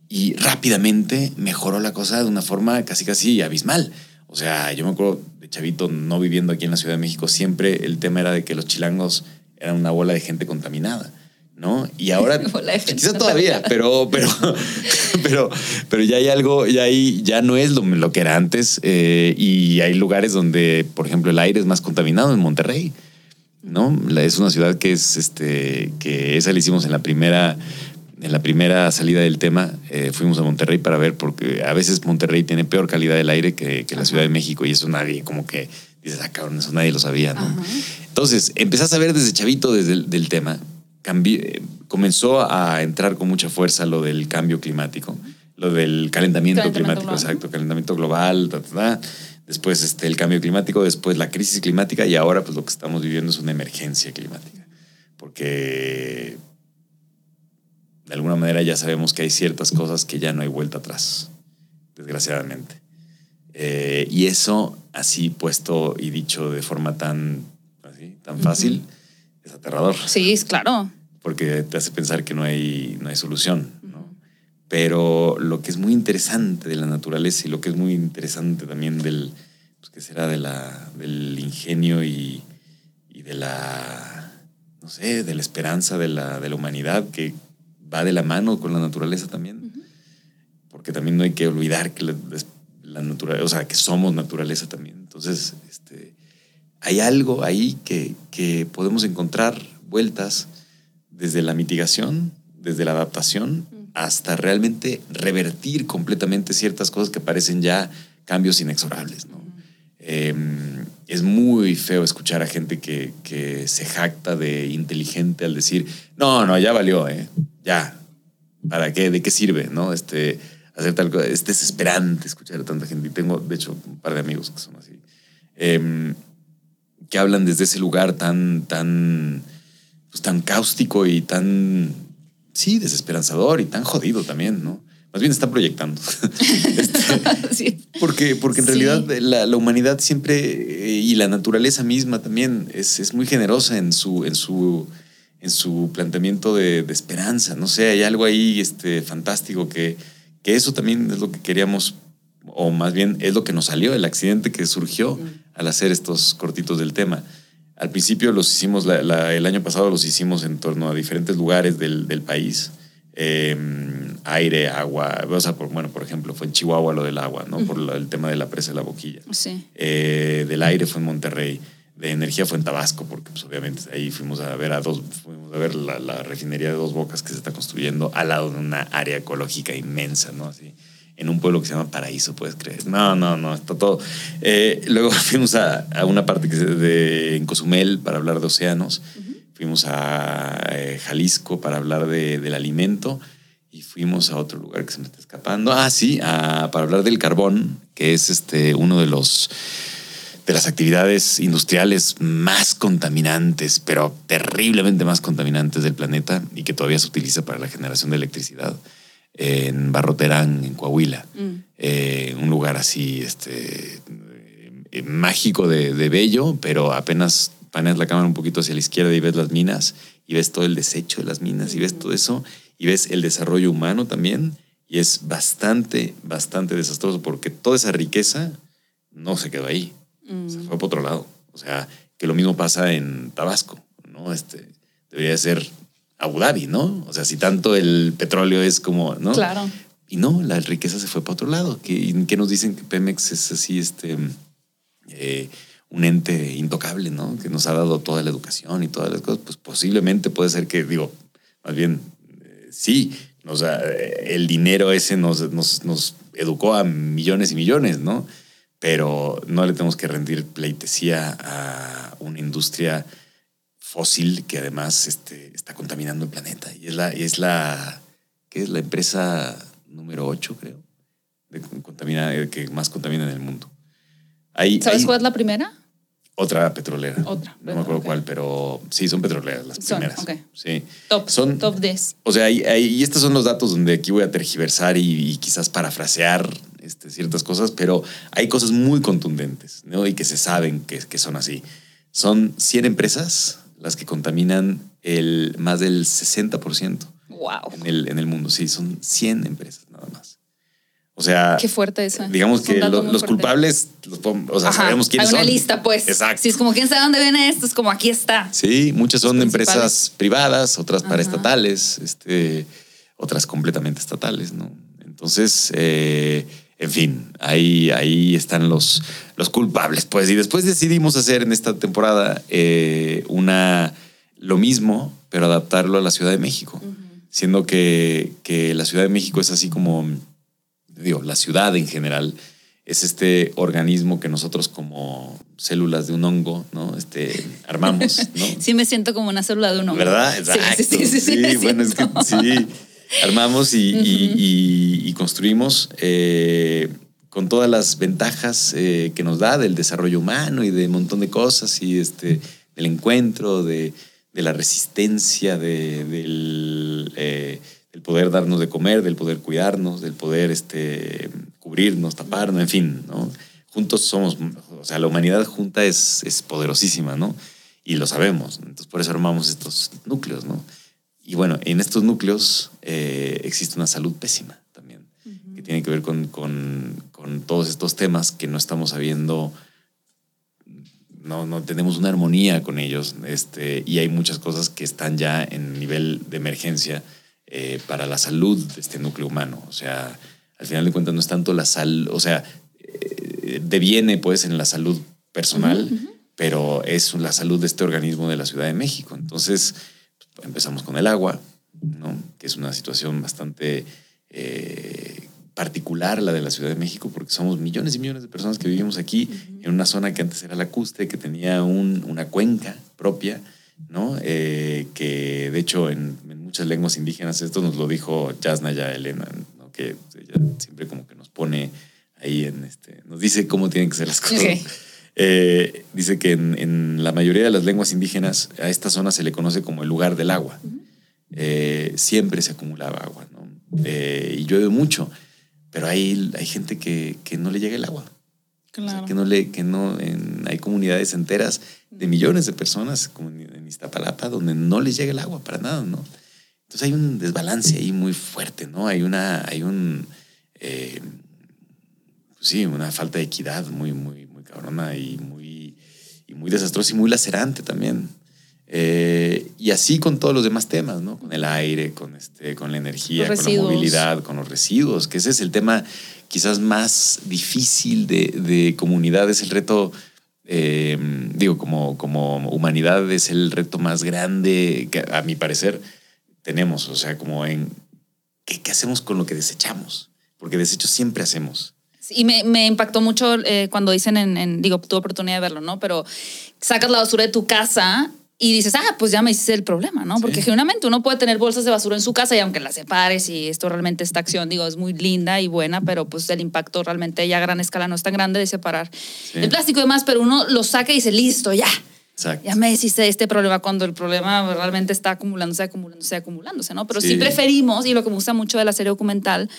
Y rápidamente mejoró la cosa de una forma casi casi abismal. O sea, yo me acuerdo de chavito no viviendo aquí en la Ciudad de México, siempre el tema era de que los chilangos eran una bola de gente contaminada. ¿No? Y ahora, quizá todavía, pero, pero, pero, pero ya hay algo, ya hay, ya no es lo, lo que era antes. eh, y hay lugares donde, por ejemplo, el aire es más contaminado en Monterrey. ¿no? Es una ciudad que es, este, que esa la hicimos en la primera, en la primera salida del tema. eh, fuimos a Monterrey para ver, porque a veces Monterrey tiene peor calidad del aire que, que la Ciudad de México y eso nadie, como que dices, ah, cabrón, eso nadie lo sabía, ¿no? Ajá. Entonces, empezás a ver desde chavito, desde el del tema, eh, comenzó a entrar con mucha fuerza lo del cambio climático, lo del calentamiento, Calentamiento climático, global. exacto, calentamiento global, ta, ta, ta. después este, el cambio climático, después la crisis climática y ahora pues lo que estamos viviendo es una emergencia climática, porque de alguna manera ya sabemos que hay ciertas cosas que ya no hay vuelta atrás, desgraciadamente. Eh, y eso, así puesto y dicho de forma tan, así, tan fácil, es aterrador, Sí, es claro. porque te hace pensar que no hay, no hay solución. ¿no? Pero lo que es muy interesante de la naturaleza y lo que es muy interesante también del, pues, ¿qué será? De la, del ingenio y, y de la, no sé, de la esperanza de la, de la humanidad que va de la mano con la naturaleza también. Porque también no hay que olvidar que la, la naturaleza, o sea, que somos naturaleza también. Entonces, este, hay algo ahí que, que podemos encontrar vueltas desde la mitigación, desde la adaptación, hasta realmente revertir completamente ciertas cosas que parecen ya cambios inexorables. ¿no? Em, es muy feo escuchar a gente que, que, se jacta de inteligente al decir, no, no, ya valió, ¿eh? Ya, ¿para qué? ¿De qué sirve? ¿no? Este, hacer tal cosa. Es desesperante escuchar a tanta gente. Y tengo, de hecho, un par de amigos que son así, em, que hablan desde ese lugar tan, tan, pues, tan cáustico y tan, sí, desesperanzador y tan jodido también, ¿no? Más bien están proyectando. este, sí. Porque, porque en sí. realidad la, la, humanidad siempre eh, y la naturaleza misma también es, es muy generosa en su, en su, en su planteamiento de, de, esperanza. No sé, hay algo ahí este, fantástico que, que eso también es lo que queríamos, o más bien es lo que nos salió, el accidente que surgió mm. al hacer estos cortitos del tema. Al principio los hicimos, la, la, el año pasado los hicimos en torno a diferentes lugares del, del país. Eh, aire, agua, o sea, por, bueno, por ejemplo, fue en Chihuahua lo del agua, ¿no? Uh -huh. Por lo, el tema de la presa de la boquilla. Sí. Eh, del aire fue en Monterrey, de energía fue en Tabasco, porque pues, obviamente ahí fuimos a ver a dos, fuimos a ver la, la, refinería de dos bocas que se está construyendo al lado de una área ecológica inmensa, ¿no? Así, en un pueblo que se llama Paraíso, puedes creer. No, no, no, está todo. Eh, luego fuimos a, a, una parte que de, en Cozumel para hablar de océanos. Uh -huh. Fuimos a eh, Jalisco para hablar de, del alimento y fuimos a otro lugar que se me está escapando. Ah, sí, a, para hablar del carbón, que es este, uno de los de las actividades industriales más contaminantes, pero terriblemente más contaminantes del planeta y que todavía se utiliza para la generación de electricidad en Barroterán, en Coahuila. Mm. Eh, un lugar así, este, eh, mágico de, de bello, pero apenas paneas la cámara un poquito hacia la izquierda y ves las minas y ves todo el desecho de las minas y ves todo eso y ves el desarrollo humano también y es bastante, bastante desastroso porque toda esa riqueza no se quedó ahí, mm. se fue por otro lado. O sea, que lo mismo pasa en Tabasco, ¿no? Este, debería ser Abu Dhabi, ¿no? O sea, si tanto el petróleo es como, ¿no? Claro. Y no, la riqueza se fue para otro lado. Que, que nos dicen que Pemex es así, este, eh, un ente intocable, ¿no? Que nos ha dado toda la educación y todas las cosas. Pues posiblemente puede ser que, digo, más bien sí, o sea, el dinero ese nos, nos, nos, educó a millones y millones, ¿no? Pero no le tenemos que rendir pleitesía a una industria fósil que además este, está contaminando el planeta. Y es la, es la, ¿qué es la empresa número 8, creo? De contamina, que más contamina en el mundo. Hay, ¿Sabes hay, cuál es la primera? Otra petrolera. Otra. No me acuerdo okay. cuál, pero sí, son petroleras las son, primeras. Okay. Sí. Top, son, top 10. O sea, y, y, estos son los datos donde aquí voy a tergiversar y, y quizás parafrasear este, ciertas cosas, pero hay cosas muy contundentes, ¿no? Y que se saben que, que son así. Son 100 empresas las que contaminan el más del 60%. Wow. En el, en el mundo, sí, son 100 empresas nada más. O sea, qué fuerte eso. Digamos que lo, los culpables, los, o sea, Ajá, sabemos quiénes hay una son. lista, pues. Exacto. Si es como quién sabe dónde viene esto, es como aquí está. Sí, muchas son empresas privadas, otras paraestatales, este, otras completamente estatales, ¿no? Entonces, eh, en fin, ahí, ahí están los, los culpables, pues. Y después decidimos hacer en esta temporada eh, una lo mismo, pero adaptarlo a la Ciudad de México. Uh -huh. Siendo que, que la Ciudad de México es así como digo, la ciudad en general, es este organismo que nosotros como células de un hongo, ¿no? Este, armamos, ¿no? Sí, me siento como una célula de un hongo. ¿Verdad? Exacto. Sí, sí, sí. sí, sí bueno, es que sí. Armamos y, uh -huh. y, y, y construimos eh, con todas las ventajas eh, que nos da del desarrollo humano y de un montón de cosas y este, del encuentro, de, de la resistencia, de, del... Eh, del poder darnos de comer, del poder cuidarnos, del poder este, cubrirnos, taparnos, en fin, ¿no? Juntos somos, o sea, la humanidad junta es, es poderosísima, ¿no? Y lo sabemos, entonces por eso armamos estos núcleos, ¿no? Y bueno, en estos núcleos eh, existe una salud pésima también, uh -huh. que tiene que ver con, con, con, todos estos temas que no estamos sabiendo, no, no tenemos una armonía con ellos, este, y hay muchas cosas que están ya en nivel de emergencia, eh, para la salud de este núcleo humano. O sea, al final de cuentas no es tanto la sal, o sea, eh, deviene pues en la salud personal, uh -huh, pero es la salud de este organismo de la Ciudad de México. Entonces, empezamos con el agua, ¿no? que es una situación bastante eh, particular la de la Ciudad de México, porque somos millones y millones de personas que vivimos aquí en una zona que antes era lacustre, que tenía un, una cuenca propia, ¿no? Eh, que de hecho en, muchas lenguas indígenas, esto nos lo dijo Yasnaya Elena, ¿no? que ella siempre como que nos pone ahí en este, nos dice cómo tienen que ser las cosas. Eh, dice que en, la mayoría de las lenguas indígenas a esta zona se le conoce como el lugar del agua. Eh, siempre se acumulaba agua, ¿no? y llueve mucho pero hay, hay gente que, que no le llega el agua. Claro. que no le, que no, hay comunidades enteras de millones de personas, como en Iztapalapa, donde no les llega el agua para nada, ¿no? Entonces hay un desbalance ahí muy fuerte, ¿no? Hay una, hay un, eh, sí, una falta de equidad muy, muy cabrona y muy, y muy desastrosa y muy lacerante también. Eh, y así con todos los demás temas, ¿no? Con el aire, con, este, con la energía, con la movilidad, con los residuos, que ese es el tema quizás más difícil de, de comunidad, es el reto, eh, digo, como, como humanidad es el reto más grande que a mi parecer tenemos, o sea, como en qué, qué hacemos con lo que desechamos, porque desechos siempre hacemos. Y me, me impactó mucho eh, cuando dicen en, en, digo, tuve oportunidad de verlo, ¿no? Pero sacas la basura de tu casa y dices, ah, pues ya me hice el problema, ¿no? Porque genuinamente uno puede tener bolsas de basura en su casa y aunque las separes y esto realmente, esta acción, digo, es muy linda y buena, pero pues el impacto realmente ya a gran escala no es tan grande de separar el plástico y demás, pero uno lo saca y dice, listo, ya. Exacto. Ya me hiciste este problema cuando el problema realmente está acumulándose, acumulándose, acumulándose, ¿no? Pero sí. preferimos, y lo que me gusta mucho de la serie documental,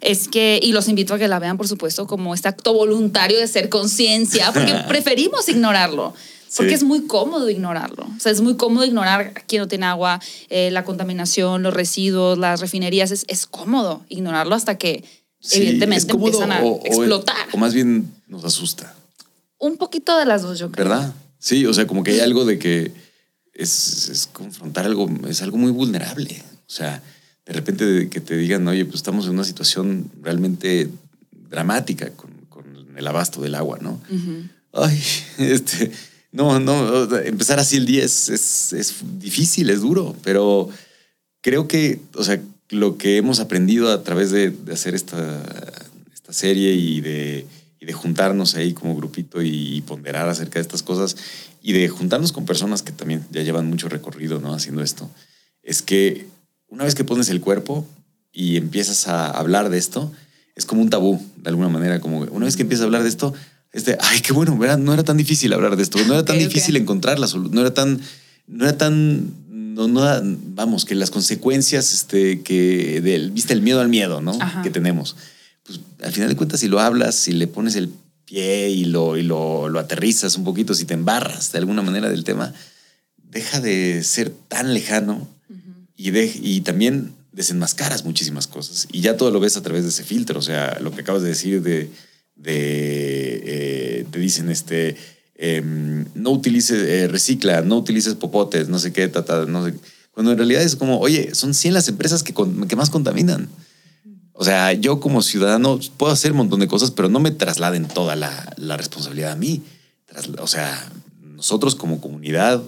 es que, y los invito a que la vean, por supuesto, como este acto voluntario de ser conciencia, porque preferimos ignorarlo. Porque es muy cómodo ignorarlo. O sea, es muy cómodo ignorar aquí no tiene agua, eh, la contaminación, los residuos, las refinerías. Es, es cómodo ignorarlo hasta que evidentemente empiezan a explotar. O, más bien nos asusta. Un poquito de las dos, yo creo. ¿Verdad? Sí, o sea, como que hay algo de que es, es confrontar algo, es algo muy vulnerable. O sea, de repente que te digan, oye, pues estamos en una situación realmente dramática con, con el abasto del agua, ¿no? Ay, este no, no, empezar así el día es, es, difícil, es duro, pero creo que, o sea, lo que hemos aprendido a través de, hacer esta, esta serie y de, y de juntarnos ahí como grupito y, ponderar acerca de estas cosas y de juntarnos con personas que también ya llevan mucho recorrido ¿no? haciendo esto, es que una vez que pones el cuerpo y empiezas a hablar de esto, es como un tabú, de alguna manera, como una vez que empiezas a hablar de esto, este, ay, qué bueno, no era tan difícil hablar de esto, no era tan difícil encontrar la solución, no era tan, no era tan, no, no, vamos, que las consecuencias, este, que del, viste el miedo al miedo, ¿no? Que tenemos. Pues al final de cuentas, si lo hablas, si le pones el pie y lo, y lo, lo aterrizas un poquito, si te embarras de alguna manera del tema, deja de ser tan lejano y, de, y también desenmascaras muchísimas cosas. Y ya todo lo ves a través de ese filtro. O sea, lo que acabas de decir de eh, te dicen, este, em, no utilices, eh, recicla, no utilices popotes, no sé qué, tata, no sé. Cuando en realidad es como, oye, son 100 las empresas que, que más contaminan. O sea, yo como ciudadano puedo hacer un montón de cosas, pero no me trasladen toda la, la responsabilidad a mí. O sea, nosotros como comunidad,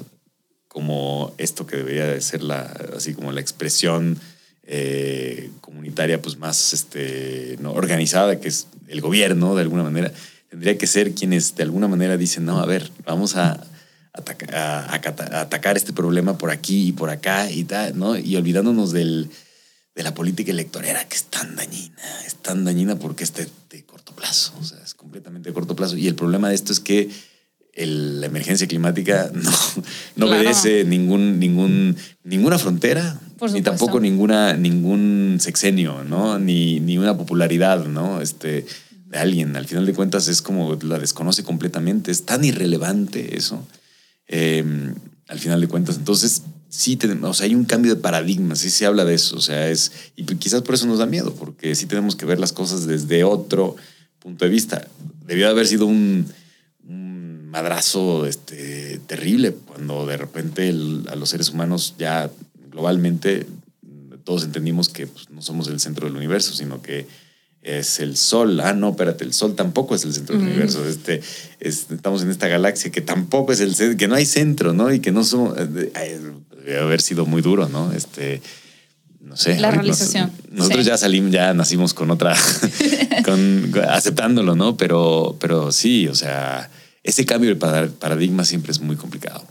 como esto que debería de ser la, así como la expresión eh, comunitaria pues más este, ¿no? organizada, que es el gobierno de alguna manera, tendría que ser quienes de alguna manera dicen, no, a ver, vamos a, atacar, este problema por aquí y por acá y tal, ¿no? Y olvidándonos del, de la política electorera que es tan dañina, es tan dañina porque es de, corto plazo, o sea, es completamente de corto plazo. Y el problema de esto es que la emergencia climática no, no obedece ningún, ningún, ninguna frontera, ni tampoco ninguna, ningún sexenio, ¿no? Ni, ni una popularidad, ¿no? Este, de alguien. Al final de cuentas es como la desconoce completamente. Es tan irrelevante eso. Em, al final de cuentas. Entonces, sí tenemos, o sea, hay un cambio de paradigma, sí se habla de eso. O sea, es, y quizás por eso nos da miedo, porque sí tenemos que ver las cosas desde otro punto de vista. Debió haber sido un madrazo este, terrible cuando de repente a los seres humanos ya globalmente todos entendimos que pues, no somos el centro del universo, sino que es el sol. Ah, no, espérate, el sol tampoco es el centro del universo. Este, es- estamos en esta galaxia que tampoco es el centro, que no hay centro, ¿no? Y que no somos. eh, Debe haber sido muy duro, ¿no? Este. No sé. La realización, nos- nosotros sí. ya salimos, ya nacimos con otra, con, aceptándolo, ¿no? Pero, pero sí, o sea, ese cambio de para- paradigma siempre es muy complicado.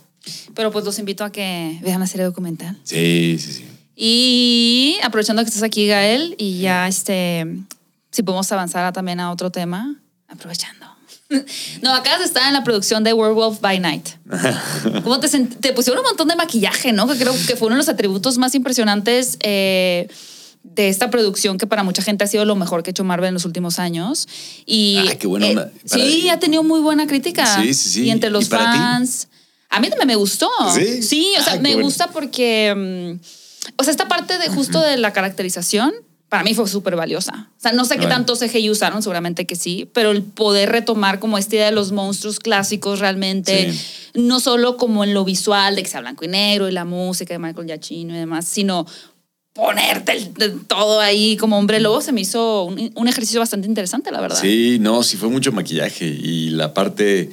Pero pues los invito a que vean la serie documental. Sí, sí, sí. Y aprovechando que estás aquí, Gael, y ya este, si podemos avanzar también a otro tema, aprovechando. No, acabas de estar en la producción de Werewolf by Night. ¿Cómo te, te pusieron un montón de maquillaje, ¿no? Que creo que fue uno de los atributos más impresionantes eh, de esta producción que para mucha gente ha sido lo mejor que ha hecho Marvel en los últimos años. Y Ah, qué buena eh, onda. Para- sí, ha tenido muy buena crítica. Sí, sí, sí. Y entre ¿Y los ti? fans. A mí también me gustó. ¿Sí? Sí, o sea, Ah, me bueno. gusta porque, mm, o sea, esta parte de justo de la caracterización para mí fue súper valiosa. O sea, no sé qué Bueno. tanto CGI usaron, seguramente que sí, pero el poder retomar como esta idea de los monstruos clásicos realmente, Sí. no solo como en lo visual, de que sea blanco y negro y la música de Michael Giacchino y demás, sino ponerte el- todo ahí como hombre lobo, se me hizo un, un ejercicio bastante interesante, la verdad. Sí, no, sí fue mucho maquillaje y la parte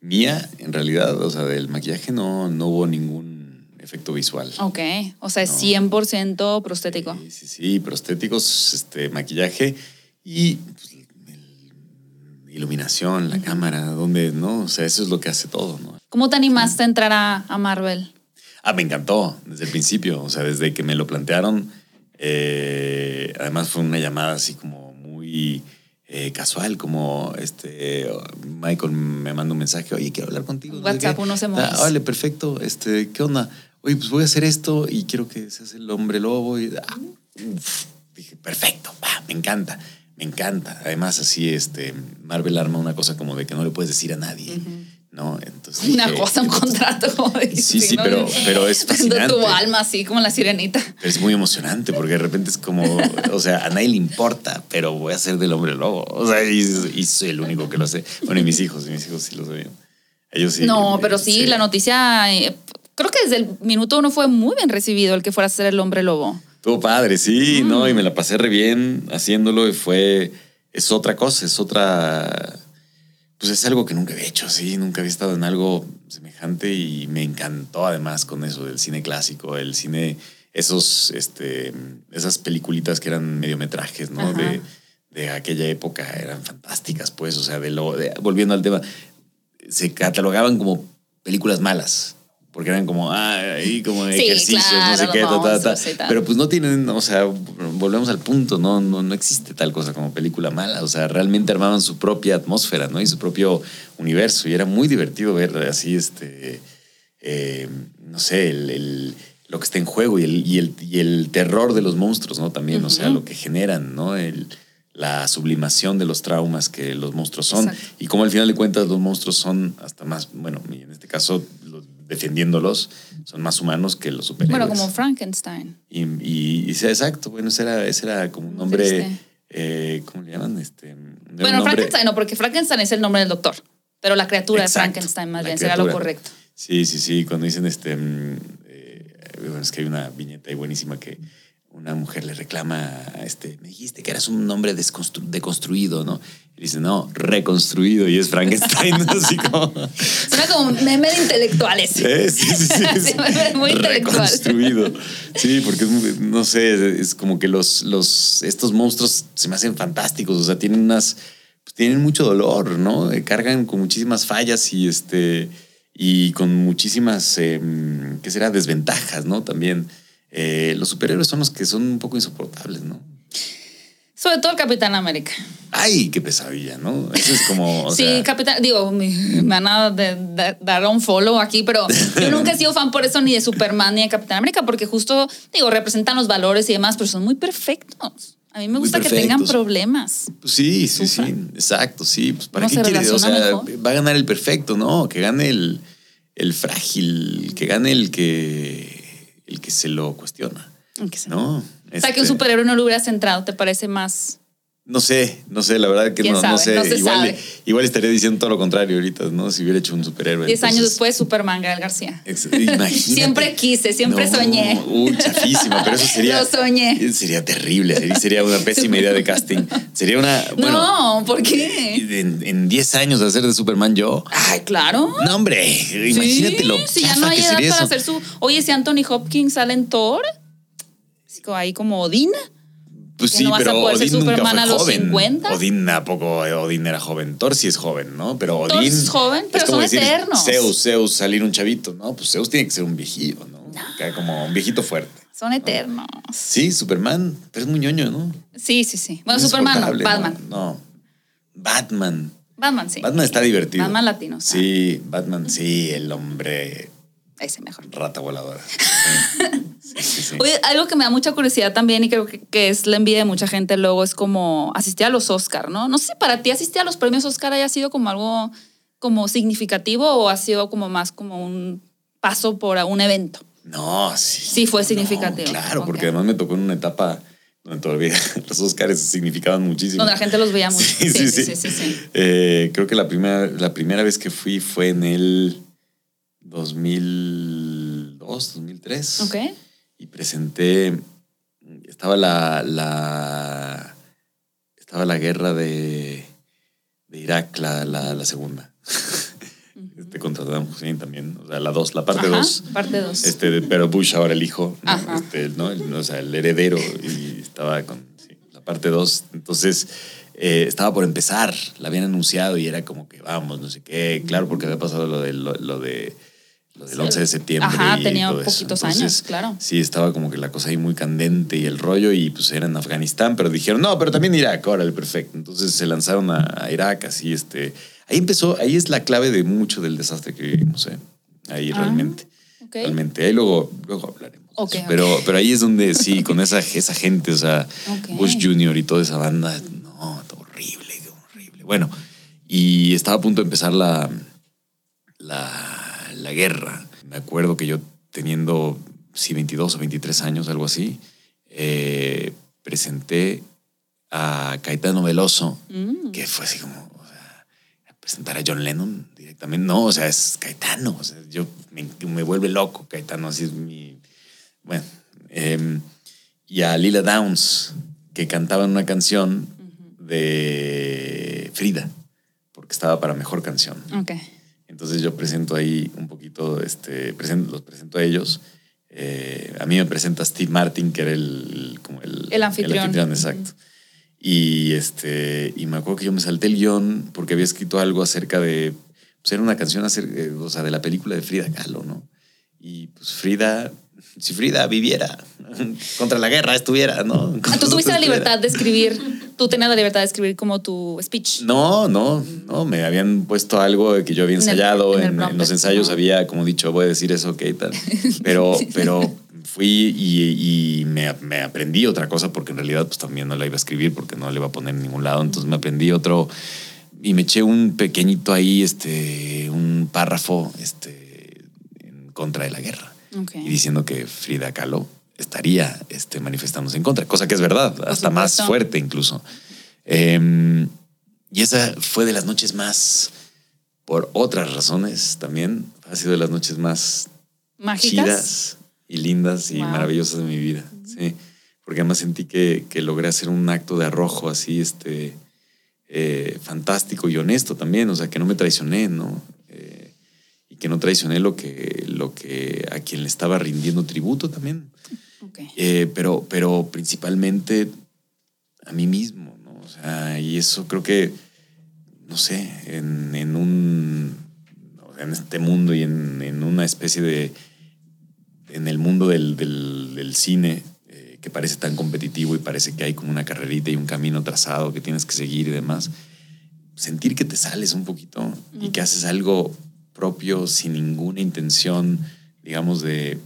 mía, en realidad, o sea, del maquillaje no, no hubo ningún efecto visual. Ok, o sea, es 100% prostético. Sí, sí, sí, prostéticos, este, maquillaje y pues, iluminación, la cámara, donde, ¿no? O sea, eso es lo que hace todo, ¿no? ¿Cómo te animaste a entrar a, a Marvel? Ah, me encantó desde el principio, o sea, desde que me lo plantearon. eh, además fue una llamada así como muy eh, casual, como este Michael me manda un mensaje, oye, quiero hablar contigo. no sé WhatsApp, unos emojis. Ah, vale, perfecto. Este, ¿qué onda? Oye, pues voy a hacer esto y quiero que seas el hombre lobo. Y, ah, uf, dije, perfecto, me encanta, me encanta. Además, así, este, Marvel arma una cosa como de que no le puedes decir a nadie, ¿no? Entonces, Una dije, cosa, un contrato. como de- Sí, sí, pero- pero es De fascinante. tu alma, así como la sirenita. Pero es muy emocionante porque de repente es como, o sea, a nadie le importa, pero voy a ser del hombre lobo. O sea, y, y soy el único que lo sé. Bueno, y mis hijos, y mis hijos sí lo sabían. Ellos sí. no, pero sí, la noticia, eh, creo que desde el minuto uno fue muy bien recibido el que fuera a ser el hombre lobo. Estuvo padre, sí, Mm. ¿no? Y me la pasé re bien haciéndolo y fue, es otra cosa, es otra, pues es algo que nunca había hecho, sí, nunca había estado en algo semejante y me encantó además con eso del cine clásico, el cine, esos, este, esas peliculitas que eran mediometrajes, ¿no? De, de aquella época eran fantásticas, pues, o sea, de lo, de- volviendo al tema, se catalogaban como películas malas. Porque eran como, ah, ahí como Sí, ejercicios, no sé qué, ta, ta, ta. Pero pues no tienen, o sea, volvemos al punto, no, no, no existe tal cosa como película mala. O sea, realmente armaban su propia atmósfera, ¿no? Y su propio universo. Y era muy divertido ver así, este, eh, no sé, el, el- lo que está en juego y el, y, el, y el terror de los monstruos, ¿no? También, o sea, lo que generan, ¿no? El, la sublimación de los traumas que los monstruos son. Exacto. Y como al final de cuentas los monstruos son hasta más, bueno, en este caso, los- defendiéndolos, son más humanos que los superhéroes. Bueno, como Frankenstein. Y, y, exacto, bueno, ese era, ese era como un nombre, eh, ¿cómo le llaman? Este, Bueno, nombre- Frankenstein no, porque Frankenstein es el nombre del doctor, pero la criatura Exacto, de Frankenstein más bien será lo correcto. Sí, sí, sí, cuando dicen este, mm, eh, bueno, es que hay una viñeta ahí buenísima que una mujer le reclama a este, me dijiste que eras un desconstru- deconstruido, ¿no? Y dice, no, reconstruido, y es Frankenstein, así como... Suena como un meme de intelectuales. Sí, sí, sí. Muy intelectual. Reconstruido. Sí, porque no sé, es como que los, los, estos monstruos se me hacen fantásticos. O sea, tienen unas, pues, tienen mucho dolor, ¿no? Eh, Cargan con muchísimas fallas y este, y con muchísimas, eh, ¿qué será? Desventajas, ¿no? También. Eh, los superhéroes son los que son un poco insoportables, ¿no? Sobre todo el Capitán América. Ay, qué pesadilla, ¿no? Eso es como. o sí, sea, Capitán, digo, me, van a de- de- dar un follow aquí, pero yo nunca he sido fan por eso ni de Superman ni de Capitán América, porque justo, digo, representan los valores y demás, pero son muy perfectos. A mí me gusta que tengan problemas. Pues sí, sí, sí, exacto, sí. Pues para qué quiere, o sea, mejor. va a ganar el perfecto, ¿no? Que gane el, el frágil, que gane el que el que se lo cuestiona, Aunque sea. ¿no? O sea, que un Este, superhéroe no lo hubiera centrado, ¿te parece más No sé, no sé, la verdad que ¿Quién no, no sé. No igual, sabe. igual estaría diciendo todo lo contrario ahorita, ¿no? Si hubiera hecho un superhéroe. Diez años Entonces, después, Superman, Gael García. ex- imagínate. Siempre quise, siempre No, soñé. Uy, chafísima, pero eso sería. Lo soñé. Sería terrible, sería, una pésima idea de casting. Sería una. Bueno, no, ¿por qué? en, en 10 años hacer de Superman yo. Ay, claro. No, hombre, imagínate Sí, lo Si ya no hay edad para eso. hacer su. Oye, si Anthony Hopkins sale en Thor, ahí como Odín. Pues sí, no vas a pero poder ser Odín nunca Superman fue a los joven. 50. Odín a poco, Odín era joven. Thor sí es joven, ¿no? Pero Thor Odín. es joven, pero como son decir, eternos. Zeus, Zeus, salir un chavito, ¿no? Pues Zeus tiene que ser un viejito, ¿no? Acá Como un viejito fuerte. Son eternos. Sí, Superman, pero es muy ñoño, ¿no? Sí, sí, sí. Bueno, No Superman no, Batman. No, no. Batman. Batman, sí. Batman está divertido. Batman latino. Sí, Batman, sí, el hombre Ese mejor. rata voladora. Sí, sí, sí. Oye, algo que me da mucha curiosidad también y creo que, que es la envidia de mucha gente luego es como asistir a los Oscar, ¿no? No sé si para ti asistir a los premios Oscar haya sido como algo como significativo o ha sido como más como un paso por un evento. No, sí. Sí, fue no, significativo. claro, porque además me tocó en una etapa donde todavía los Oscars significaban muchísimo. Donde la gente los veía mucho. Sí, sí, sí. sí, sí, sí. Eh, creo que la primera, la primera vez que fui fue en el 2002, 2003. Ok. Y presenté, estaba la, la estaba la guerra de, de Irak, la, la, la segunda. Este, contra Saddam Hussein también, o sea, la dos, la parte Ajá, 2. Parte 2. Este, pero Bush ahora el hijo, ¿no? Ajá. Este, ¿no? El- o sea, el heredero y estaba con sí, la parte 2. Entonces, eh, estaba por empezar, la habían anunciado y era como que vamos, no sé qué. Claro, porque había pasado lo, de, lo, lo de lo del Sí. 11 de septiembre. Ajá, y tenía todo eso. poquitos Entonces, años, claro. Sí, estaba como que la cosa ahí muy candente y el rollo, y pues era en Afganistán, pero dijeron, no, pero también Irak, órale, perfecto. Entonces se lanzaron a, Irak, así, este. Ahí empezó, ahí es la clave de mucho del desastre que vivimos, ¿eh? Ahí Ah, realmente. Realmente. Ahí luego, luego hablaremos. de Ok, eso. ok. Pero, pero ahí es donde sí, con esa, esa gente, o sea. Bush Jr. y toda esa banda, no, horrible, horrible. Bueno, y estaba a punto de empezar la, la, guerra. Me acuerdo que yo teniendo, sí, 22 o 23 años, algo así, eh, presenté a Caetano Veloso, Mm. que fue así como, o sea, presentar a John Lennon directamente. No, o sea, es Caetano. O sea, yo me, me vuelve loco Caetano, así es mi. Bueno. em, y a Lila Downs, que cantaban una canción de Frida, porque estaba para mejor canción. Entonces yo presento ahí un poquito, este, presento, los presento a ellos. Eh, a mí me presenta Steve Martin, que era el, como el, El anfitrión. exacto. Y, este, y me acuerdo que yo me salté el guion porque había escrito algo acerca de, pues era una canción acerca, eh, o sea, de la película de Frida Kahlo, ¿no? Y pues Frida, si Frida viviera, contra la guerra estuviera, ¿no? Ah, Tú tuviste la libertad de escribir, tú tenías la libertad de escribir como tu speech. No, no, no, me habían puesto algo que yo había ensayado, en el en, en prompt, los ensayos había como dicho, voy a decir eso, ok, tal. Pero, pero fui y, y me, me aprendí otra cosa porque en realidad pues también no la iba a escribir porque no la iba a poner en ningún lado, entonces me aprendí otro y me eché un pequeñito ahí, este, un párrafo, este, en contra de la guerra Y diciendo que Frida Kahlo estaría este, manifestándose en contra, cosa que es verdad, hasta más fuerte incluso. Eh, y esa fue de las noches más, por otras razones también, ha sido de las noches más Mágicas. chidas y lindas y Wow. maravillosas de mi vida. Sí, porque además sentí que, que logré hacer un acto de arrojo así, este, eh, fantástico y honesto también, o sea, que no me traicioné, ¿no? Que no traicioné lo que, lo que a quien le estaba rindiendo tributo también. Eh, pero, pero principalmente a mí mismo, ¿no? O sea, y eso creo que, no sé, en, en un, en este mundo y en, en una especie de, en el mundo del, del- del cine, eh, que parece tan competitivo y parece que hay como una carrerita y un camino trazado que tienes que seguir y demás, sentir que te sales un poquito y que haces algo propio sin ninguna intención, digamos, de...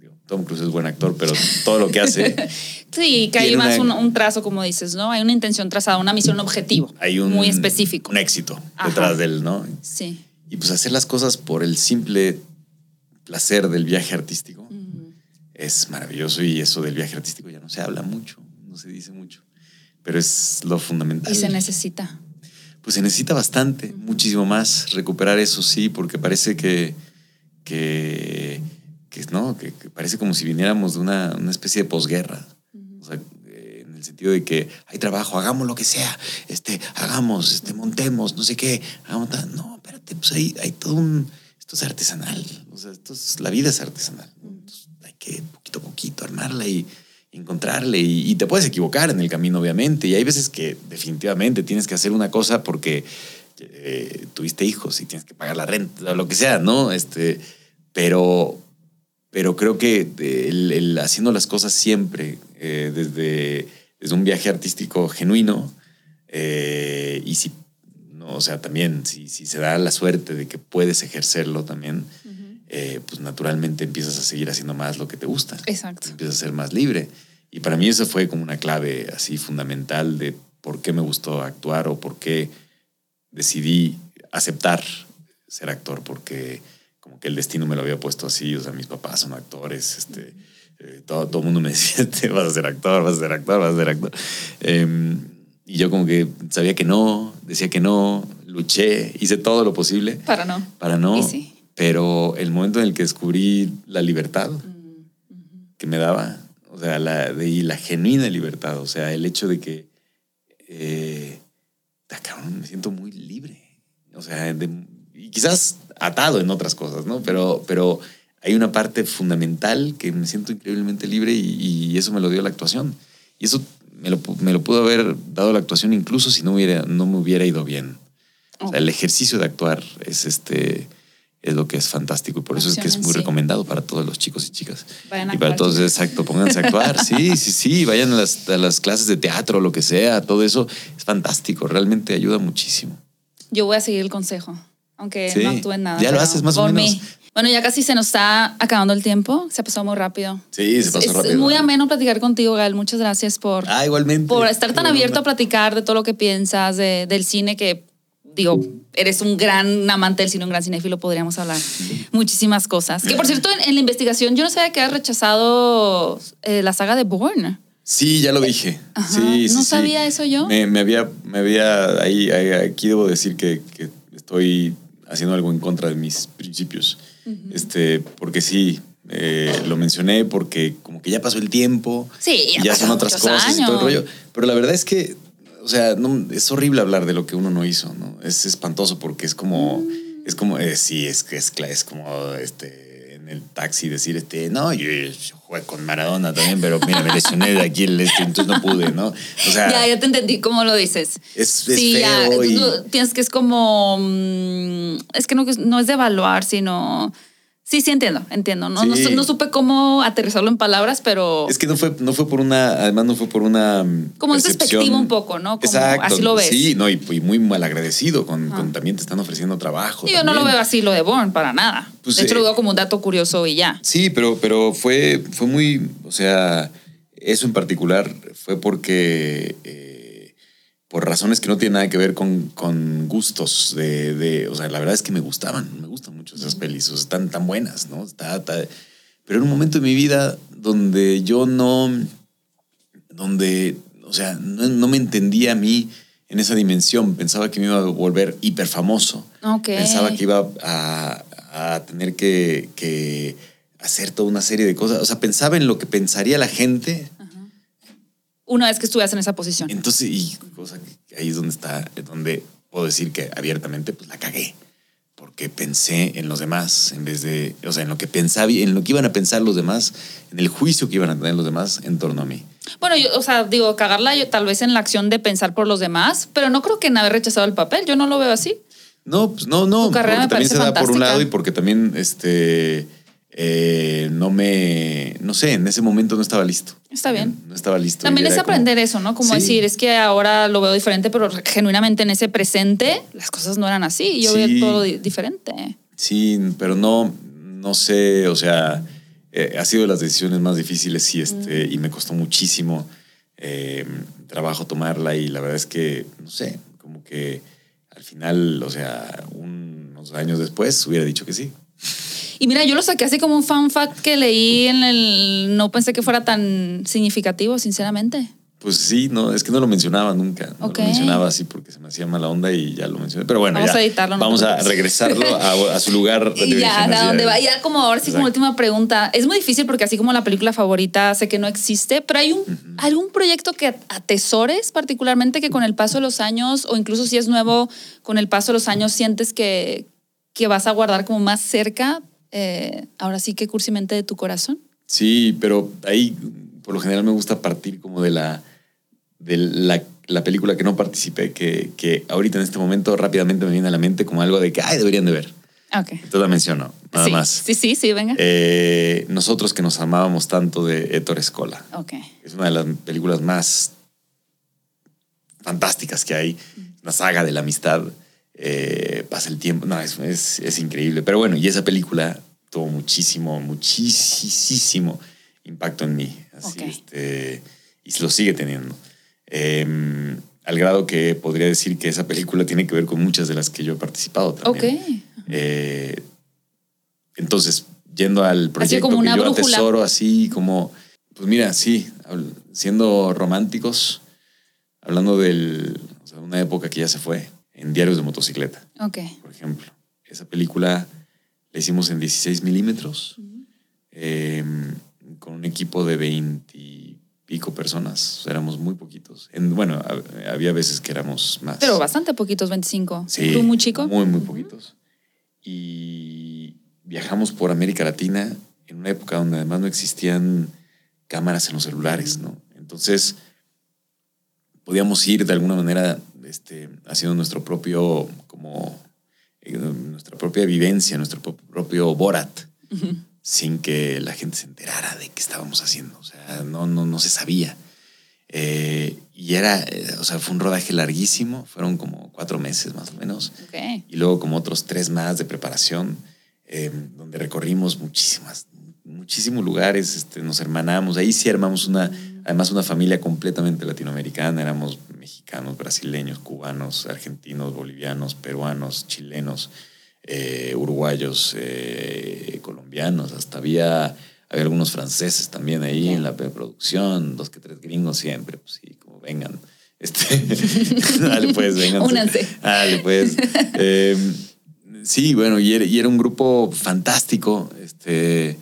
digo, Tom Cruise es buen actor, pero todo lo que hace Sí, que hay más un, una- un trazo, como dices, ¿no? Hay una intención trazada, una misión, un objetivo. hay un, Muy específico. Un éxito Ajá. detrás de él, ¿no? Sí. Y pues hacer las cosas por el simple placer del viaje artístico es maravilloso y eso del viaje artístico ya no se habla mucho, no se dice mucho. pero es lo fundamental. Y se necesita. Pues se necesita bastante, muchísimo más recuperar eso, sí, porque parece que, que, que, ¿no? que, que parece como si viniéramos de una, una especie de posguerra. O sea, eh, en el sentido de que hay trabajo, hagamos lo que sea, este, hagamos, este, montemos, no sé qué, hagamos tal. No, espérate, pues hay, hay todo un... Esto es artesanal, o sea, esto es, la vida es artesanal. Entonces, hay que poquito a poquito armarla y encontrarle y, te puedes equivocar en el camino, obviamente. Y hay veces que definitivamente tienes que hacer una cosa porque eh, tuviste hijos y tienes que pagar la renta o lo que sea, ¿no? Este, pero, pero creo que el, el haciendo las cosas siempre eh, desde, desde un viaje artístico genuino eh, y si, no, o sea, también si, si se da la suerte de que puedes ejercerlo también, eh, pues naturalmente empiezas a seguir haciendo más lo que te gusta. Exacto. Empiezas a ser más libre. Y para mí eso fue como una clave así fundamental de por qué me gustó actuar o por qué decidí aceptar ser actor, porque como que el destino me lo había puesto así, o sea, mis papás son actores, este, eh, todo, todo el mundo me decía, te vas a ser actor, vas a ser actor, vas a ser actor. Eh, y yo como que sabía que no, decía que no, luché, hice todo lo posible Para no. para no. Y sí. Pero el momento en el que descubrí la libertad que me daba, o sea, la, de, y la genuina libertad, o sea, el hecho de que, eh, ah, cabrón, me siento muy libre. O sea, de- y quizás atado en otras cosas, ¿no? Pero, pero hay una parte fundamental que me siento increíblemente libre y, y eso me lo dio la actuación. Y eso me lo, me lo pudo haber dado la actuación incluso si no, hubiera, no me hubiera ido bien. O sea, el ejercicio de actuar es este es lo que es fantástico y por eso es que es muy sí. recomendado para todos los chicos y chicas. Vayan a y para todos, chicos. exacto, pónganse a actuar. Sí, sí, sí, vayan a las, a las clases de teatro, lo que sea, todo eso es fantástico, realmente ayuda muchísimo. Yo voy a seguir el consejo, aunque Sí. no actúe en nada. Ya lo haces más o menos. mí. Bueno, ya casi se nos está acabando el tiempo. Se ha pasado muy rápido. Sí, se pasó es rápido. muy ameno platicar contigo, Gal. Muchas gracias por, Ah, igualmente. por estar tan Igualmente. abierto a platicar de todo lo que piensas, de- del cine que, digo, eres un gran amante del cine, un gran cinéfilo, podríamos hablar muchísimas cosas. Que por cierto, en, en la investigación yo no sabía que has rechazado eh, la saga de Bourne. Sí, ya lo dije. Ajá. Sí, sí, ¿No sí. sabía eso yo? Me, me había, me había, ahí, ahí- aquí debo decir que, que estoy haciendo algo en contra de mis principios. Este, porque sí, eh, lo mencioné porque como que ya pasó el tiempo. Sí, ya ya son otras cosas y todo el años. rollo. Pero la verdad es que, o sea, no, es horrible hablar de lo que uno no hizo, ¿no? Es espantoso porque es como, Mm. es como, eh, sí, es que es, es como, este, en el taxi decir, este, no, yo, yo jugué con Maradona también, pero mira, me lesioné de aquí el este, entonces no pude, ¿no? O sea, Ya, ya te entendí cómo lo dices. Es- es sí, ya, feo y- tú tienes que es como mm, es que no, no es de evaluar, sino sí, sí entiendo, entiendo. No, no, Sí. no supe cómo aterrizarlo en palabras, pero Es que no fue, no fue por una, además no fue por una. mm, Como es despectivo un poco, ¿no? Como Exacto. así lo ves. Sí, no, y, y muy mal agradecido con, con también te están ofreciendo trabajo. Sí, yo no lo veo así lo de Bourne para nada. Pues, de hecho, eh, lo veo como un dato curioso y ya. Sí, pero, pero fue, fue muy, o sea, eso en particular fue porque, eh, por razones que no tienen nada que ver con, con gustos de, de- o sea, la verdad es que me gustaban, me gustan mucho esas pelis, o sea, están tan buenas, ¿no? Está, está- pero en un momento de mi vida donde yo no, donde, o sea, no, no me entendía a mí en esa dimensión, pensaba que me iba a volver hiper famoso. Pensaba que iba a, a tener que, que hacer toda una serie de cosas. O sea, pensaba en lo que pensaría la gente. Una vez que estuvieras en esa posición. Entonces, y cosa que ahí es donde está, es donde puedo decir que abiertamente pues la cagué. Porque pensé en los demás en vez de, o sea, en lo que pensaba, en lo que iban a pensar los demás, en el juicio que iban a tener los demás en torno a mí. Bueno, yo, o sea, digo, cagarla yo, tal vez en la acción de pensar por los demás, pero no creo que en haber rechazado el papel. Yo no lo veo así. No, pues no, no. Tu carrera porque me también se da por un fantástica. lado y porque también, este, eh, no me, no sé, en ese momento no estaba listo. Está bien. No estaba listo. También es como- aprender eso, ¿no? Como Sí. decir, es que ahora lo veo diferente, pero genuinamente en ese presente las cosas no eran así. Yo Sí. veo todo di- diferente. Sí, pero no, no sé, o sea, eh, ha sido de las decisiones más difíciles sí, este, Mm. y me costó muchísimo eh, trabajo tomarla y la verdad es que, no sé, como que al final, o sea, unos años después hubiera dicho que sí. Y mira, yo lo saqué así como un fan fact que leí en el. No pensé que fuera tan significativo, sinceramente. Pues sí, no, es que no lo mencionaba nunca. No lo mencionaba así porque se me hacía mala onda y ya lo mencioné. Pero bueno, Vamos ya. a editarlo, Vamos a regresarlo a, a su lugar de Y ya, ¿a así, dónde va? Ya como ahora sí, como última pregunta. Es muy difícil porque así como la película favorita sé que no existe, pero hay un, algún proyecto que atesores particularmente que con el paso de los años, o incluso si es nuevo, con el paso de los años sientes que, que vas a guardar como más cerca, eh, ahora sí que cursimente de tu corazón. Sí, pero ahí por lo general me gusta partir como de la de la, la película que no participé, que, que ahorita en este momento rápidamente me viene a la mente como algo de que, ay, deberían de ver. Ok. Entonces la menciono, nada sí, más. Sí, sí, sí, venga. Eh, nosotros que nos amábamos tanto de Héctor Escola. ok. Es una de las películas más fantásticas que hay. Una saga de la amistad. Eh, pasa el tiempo. No, es, es, es increíble. Pero bueno, y esa película tuvo muchísimo, muchísimo impacto en mí. Así, este, y lo sigue teniendo. Eh, al grado que podría decir que esa película tiene que ver con muchas de las que yo he participado también. Ok. Eh, entonces, yendo al proyecto como una que yo brújula. atesoro, así como, pues mira, sí, siendo románticos, hablando de una época que ya se fue, en Diarios de Motocicleta, Ok. por ejemplo. Esa película la hicimos en 16 milímetros, eh, con un equipo de 20 y pico personas, o sea, éramos muy poquitos. En, bueno, hab- había veces que éramos más. Pero bastante poquitos, 25. Sí. ¿Tú muy chico? Muy, muy poquitos. Y viajamos por América Latina en una época donde además no existían cámaras en los celulares, ¿no? Entonces, podíamos ir de alguna manera este, haciendo nuestro propio, como, eh, nuestra propia vivencia, nuestro pro- propio Borat, sin que la gente se enterara de qué estábamos haciendo. O sea, no, no, no se sabía. Eh, y era, eh, o sea, fue un rodaje larguísimo, fueron como cuatro meses más o menos, Ok. y luego como otros tres más de preparación, eh, donde recorrimos muchísimas, muchísimos lugares, este, nos hermanamos, ahí sí armamos una, además una familia completamente latinoamericana, éramos mexicanos, brasileños, cubanos, argentinos, bolivianos, peruanos, chilenos, eh, uruguayos, eh, colombianos, hasta había, había algunos franceses también ahí en la preproducción, dos que tres gringos siempre, pues sí, como vengan. Este, dale pues, vengan. Únanse. Dale pues. Eh, sí, bueno, y era, y era un grupo fantástico, este,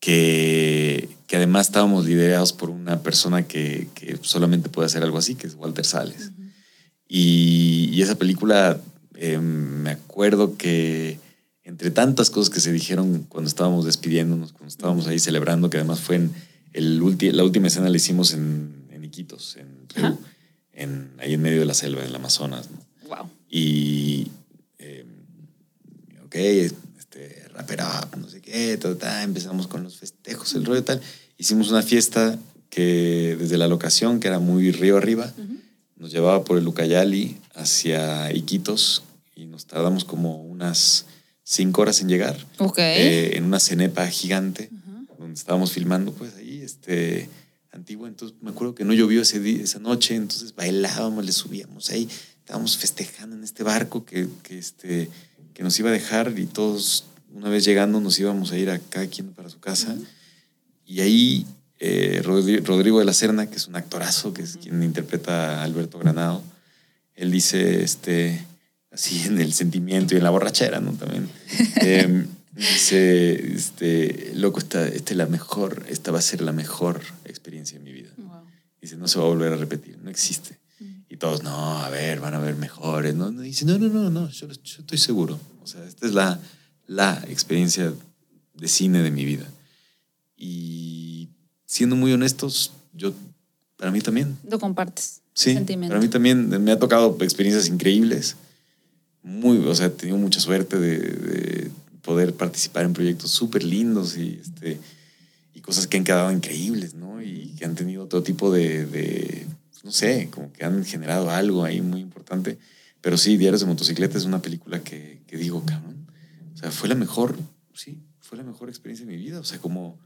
que, que además estábamos liderados por una persona que, que solamente puede hacer algo así, que es Walter Sales. y, y esa película, eh, me acuerdo que entre tantas cosas que se dijeron cuando estábamos despidiéndonos, cuando estábamos ahí celebrando, que además fue en el ulti- la última escena la hicimos en, en Iquitos, en Perú, Ajá. en, ahí en medio de la selva, en el Amazonas. ¿no? Wow. Y, eh, ok, este, rapper up, no sé qué, ta, empezamos con los festejos, el rollo tal. Hicimos una fiesta que desde la locación, que era muy río arriba, nos llevaba por el Ucayali hacia Iquitos y nos tardamos como unas cinco horas en llegar. Ok. eh, en una cenepa gigante donde estábamos filmando, pues ahí, este, antiguo. Entonces me acuerdo que no llovió ese día, esa noche, entonces bailábamos, le subíamos ahí, estábamos festejando en este barco que, que, este, que nos iba a dejar y todos, una vez llegando, nos íbamos a ir a cada quien para su casa. Y ahí eh, Rodri- Rodrigo de la Serna, que es un actorazo, que es quien interpreta a Alberto Granado, él dice, este, así en el sentimiento y en la borrachera, ¿no? También. eh, dice, este, loco, esta, esta es la mejor, esta va a ser la mejor experiencia de mi vida. Wow. Dice, no se va a volver a repetir, no existe. Y todos, no, a ver, van a ver mejores. No, no. Dice, no, no, no, no, yo, yo estoy seguro. O sea, esta es la, la experiencia de cine de mi vida. Y siendo muy honestos, yo, para mí también. Lo compartes. Sí, Sentimiento. para mí también me ha tocado experiencias increíbles. Muy, o sea, he tenido mucha suerte de, de poder participar en proyectos súper lindos y, este, y cosas que han quedado increíbles, ¿no? Y que han tenido todo tipo de, de, no sé, como que han generado algo ahí muy importante. Pero sí, Diarios de Motocicleta es una película que, que digo, cabrón, o sea, fue la mejor, sí, fue la mejor experiencia de mi vida. O sea, como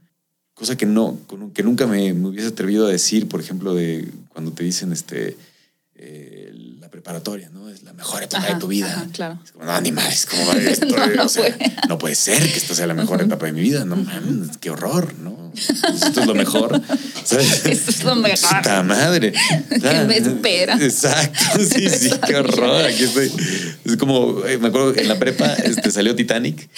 cosa que no, con- que nunca me, me hubiese atrevido a decir, por ejemplo, de cuando te dicen este eh, la preparatoria, ¿no? Es la mejor Ajá, de tu vida. ajá, claro. Es como, no, ni más, ¿cómo va esto? No, o sea, no puede ser que esta sea la mejor etapa de mi vida. No mames, qué horror, ¿no? Esto es lo mejor. ¿sabes? Esto es lo mejor. Puta madre. Que me supera. Exacto. Sí, sí, qué horror. Aquí estoy. Es como, eh, me acuerdo que en la prepa este, salió Titanic.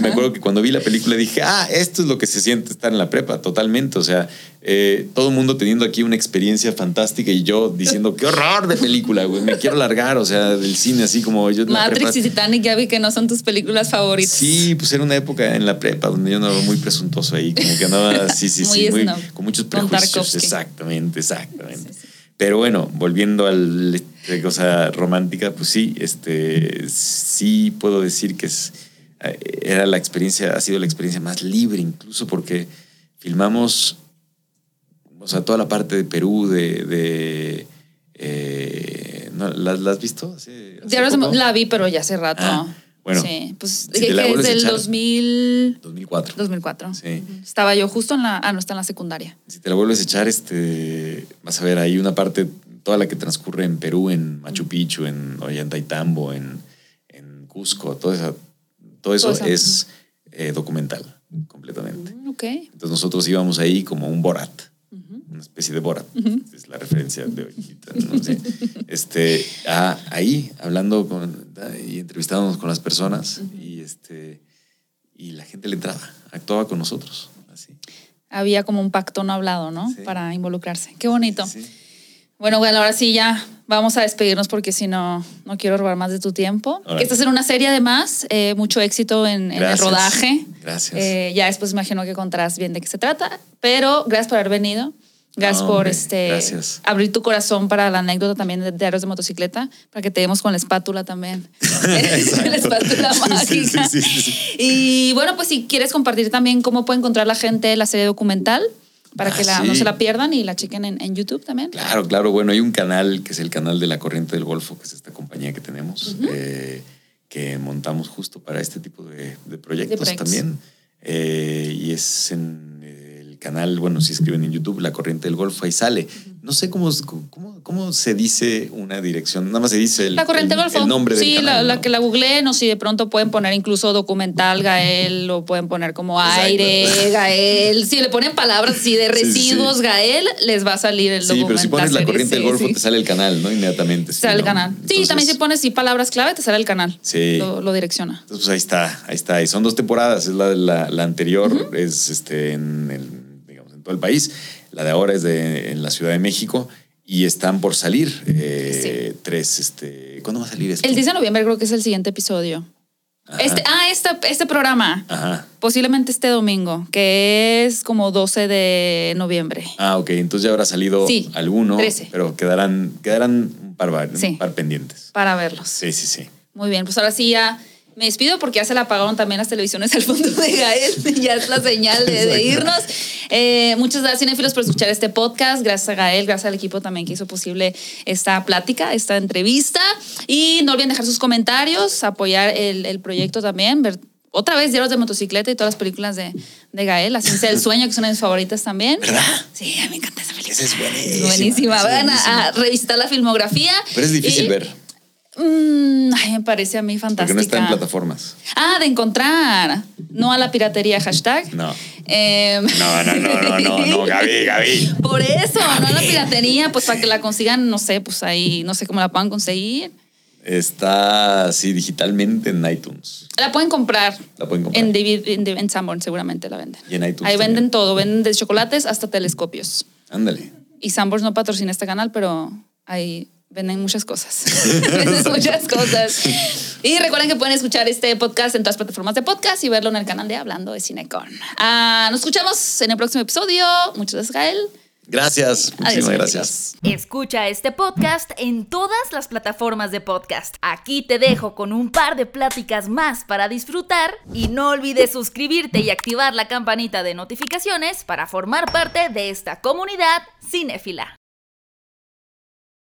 Me acuerdo que cuando vi la película dije, ah, esto es lo que se siente estar en la prepa, totalmente. O sea, eh, todo el mundo teniendo aquí una experiencia fantástica y yo diciendo, qué horror de película, güey. Me quiero largar, o sea, del cine así como yo. Matrix prepa- y Titanic ya vi que no son tus películas favoritas. Sí, pues era una época en la prepa donde yo andaba muy presuntuoso ahí, como que andaba, sí, sí, Muy sí, muy- con muchos prejuicios. Exactamente, exactamente. Pero bueno, volviendo a la cosa romántica, pues sí, este, sí puedo decir que es, eh, era la experiencia, ha sido la experiencia más libre, incluso porque filmamos, o sea, toda la parte de Perú, de, de eh, ¿no? ¿la, la has visto? Hace- la vi, pero ya hace rato. Ah, bueno. Sí, pues Si que, echar. 2000, 2004. 2004. Sí. Estaba yo justo en la, ah, no, está en la secundaria. Si te la vuelves a echar, este, vas a ver ahí una parte, toda la que transcurre en Perú, en Machu Picchu, en Ollantaytambo, en, en Cusco, todo, esa, todo eso Todo eso. es eh, documental, completamente. Mm, Ok. Entonces nosotros íbamos ahí como un Borat, una especie de Borat, es la referencia de hoy. ¿no? Sí. Este, ah, ahí, hablando con, y entrevistándonos con las personas y, este, y la gente le entraba, actuaba con nosotros, así. Había como un pacto no hablado, ¿no? Sí. Para involucrarse. Qué bonito. Sí. Bueno, bueno, ahora sí ya vamos a despedirnos porque si no, no quiero robar más de tu tiempo. Que estás en una serie además, eh, mucho éxito en, en el rodaje. Gracias. Eh, ya después imagino que contarás bien de qué se trata, pero gracias por haber venido. Gracias No, por hombre, este gracias. abrir tu corazón para la anécdota también de diarios de motocicleta, para que te demos con la espátula también. la espátula mágica. sí, sí, sí. Y bueno, pues si quieres compartir también cómo puede encontrar la gente la serie documental, para Ah, que la- sí. no se la pierdan y la chequen en, en YouTube también. Claro, claro. Bueno, hay un canal que es el canal de la Corriente del Golfo, que es esta compañía que tenemos, eh, que montamos justo para este tipo de, de proyectos, proyectos. también. Eh, y es en canal, bueno, si escriben en YouTube, La Corriente del Golfo, ahí sale. No sé cómo, cómo, cómo se dice una dirección, nada más se dice el, La corriente el- Golfo. el nombre del sí, canal, la, la ¿no? que la googleen o si de pronto pueden poner incluso documental Gael o pueden poner como Exacto. aire Gael. Si le ponen palabras así de Sí, sí, sí. residuos Gael, les va a salir el Sí, documental. pero si pones La Corriente del sí, Golfo, sí. te sale el canal, ¿no? Inmediatamente. sí, Sale el canal. sí, Entonces- también si pones sí, palabras clave, te sale el canal. Sí. Lo, lo direcciona. Entonces, pues ahí está, ahí está. Y son dos temporadas. Es la, la, la anterior, es este, en, el- todo el país. La de ahora es de, en la Ciudad de México. Y están por salir eh, tres. Este, ¿Cuándo va a salir esto? El 10 de noviembre creo que es el siguiente episodio. Ajá. Este, ah, este, este programa. Ajá. Posiblemente este domingo, que es como 12 de noviembre. Ah, ok. Entonces ya habrá salido Sí, alguno. 13. Pero quedarán, quedarán un par, Sí. un par pendientes. Para verlos. Sí, sí, sí. Muy bien, pues ahora sí ya me despido porque ya se la apagaron también las televisiones al fondo de Gael. ya es la señal de, irnos. Eh, muchas gracias, cinéfilos, por escuchar este podcast. Gracias a Gael, gracias al equipo también que hizo posible esta plática, esta entrevista. Y no olviden dejar sus comentarios, apoyar el, el proyecto también, ver otra vez Diarios de Motocicleta y todas las películas de, de Gael, La Ciencia del Sueño, que son de mis favoritas también. ¿Verdad? Sí, me encanta esa película. Esa es buenísima. Vayan a, revisitar la filmografía. Pero es difícil Y- ver. Mm, ay, me parece a mí fantástica. Porque no está en plataformas. Ah, de encontrar. No a la piratería, hashtag. No. Em, No, no, no, no, no, no, Gaby, Gaby. Por eso, no a la piratería, pues para que la consigan, no sé, pues ahí, no sé cómo la puedan conseguir. Está así digitalmente en iTunes. La pueden comprar. La pueden comprar. En, David, en, en Sanborn seguramente la venden. Y en iTunes Ahí venden todo, venden desde chocolates hasta telescopios. Ándale. Y Sanborn no patrocina este canal, pero ahí venden muchas cosas. venden muchas cosas. Y recuerden que pueden escuchar este podcast en todas las plataformas de podcast y verlo en el canal de Hablando de Cinecon. Ah, nos escuchamos en el próximo episodio. Muchas gracias, Gael. Gracias. Adiós, Muchísimas gracias. Escucha este podcast en todas las plataformas de podcast. Aquí te dejo con un par de pláticas más para disfrutar y no olvides suscribirte y activar la campanita de notificaciones para formar parte de esta comunidad cinéfila.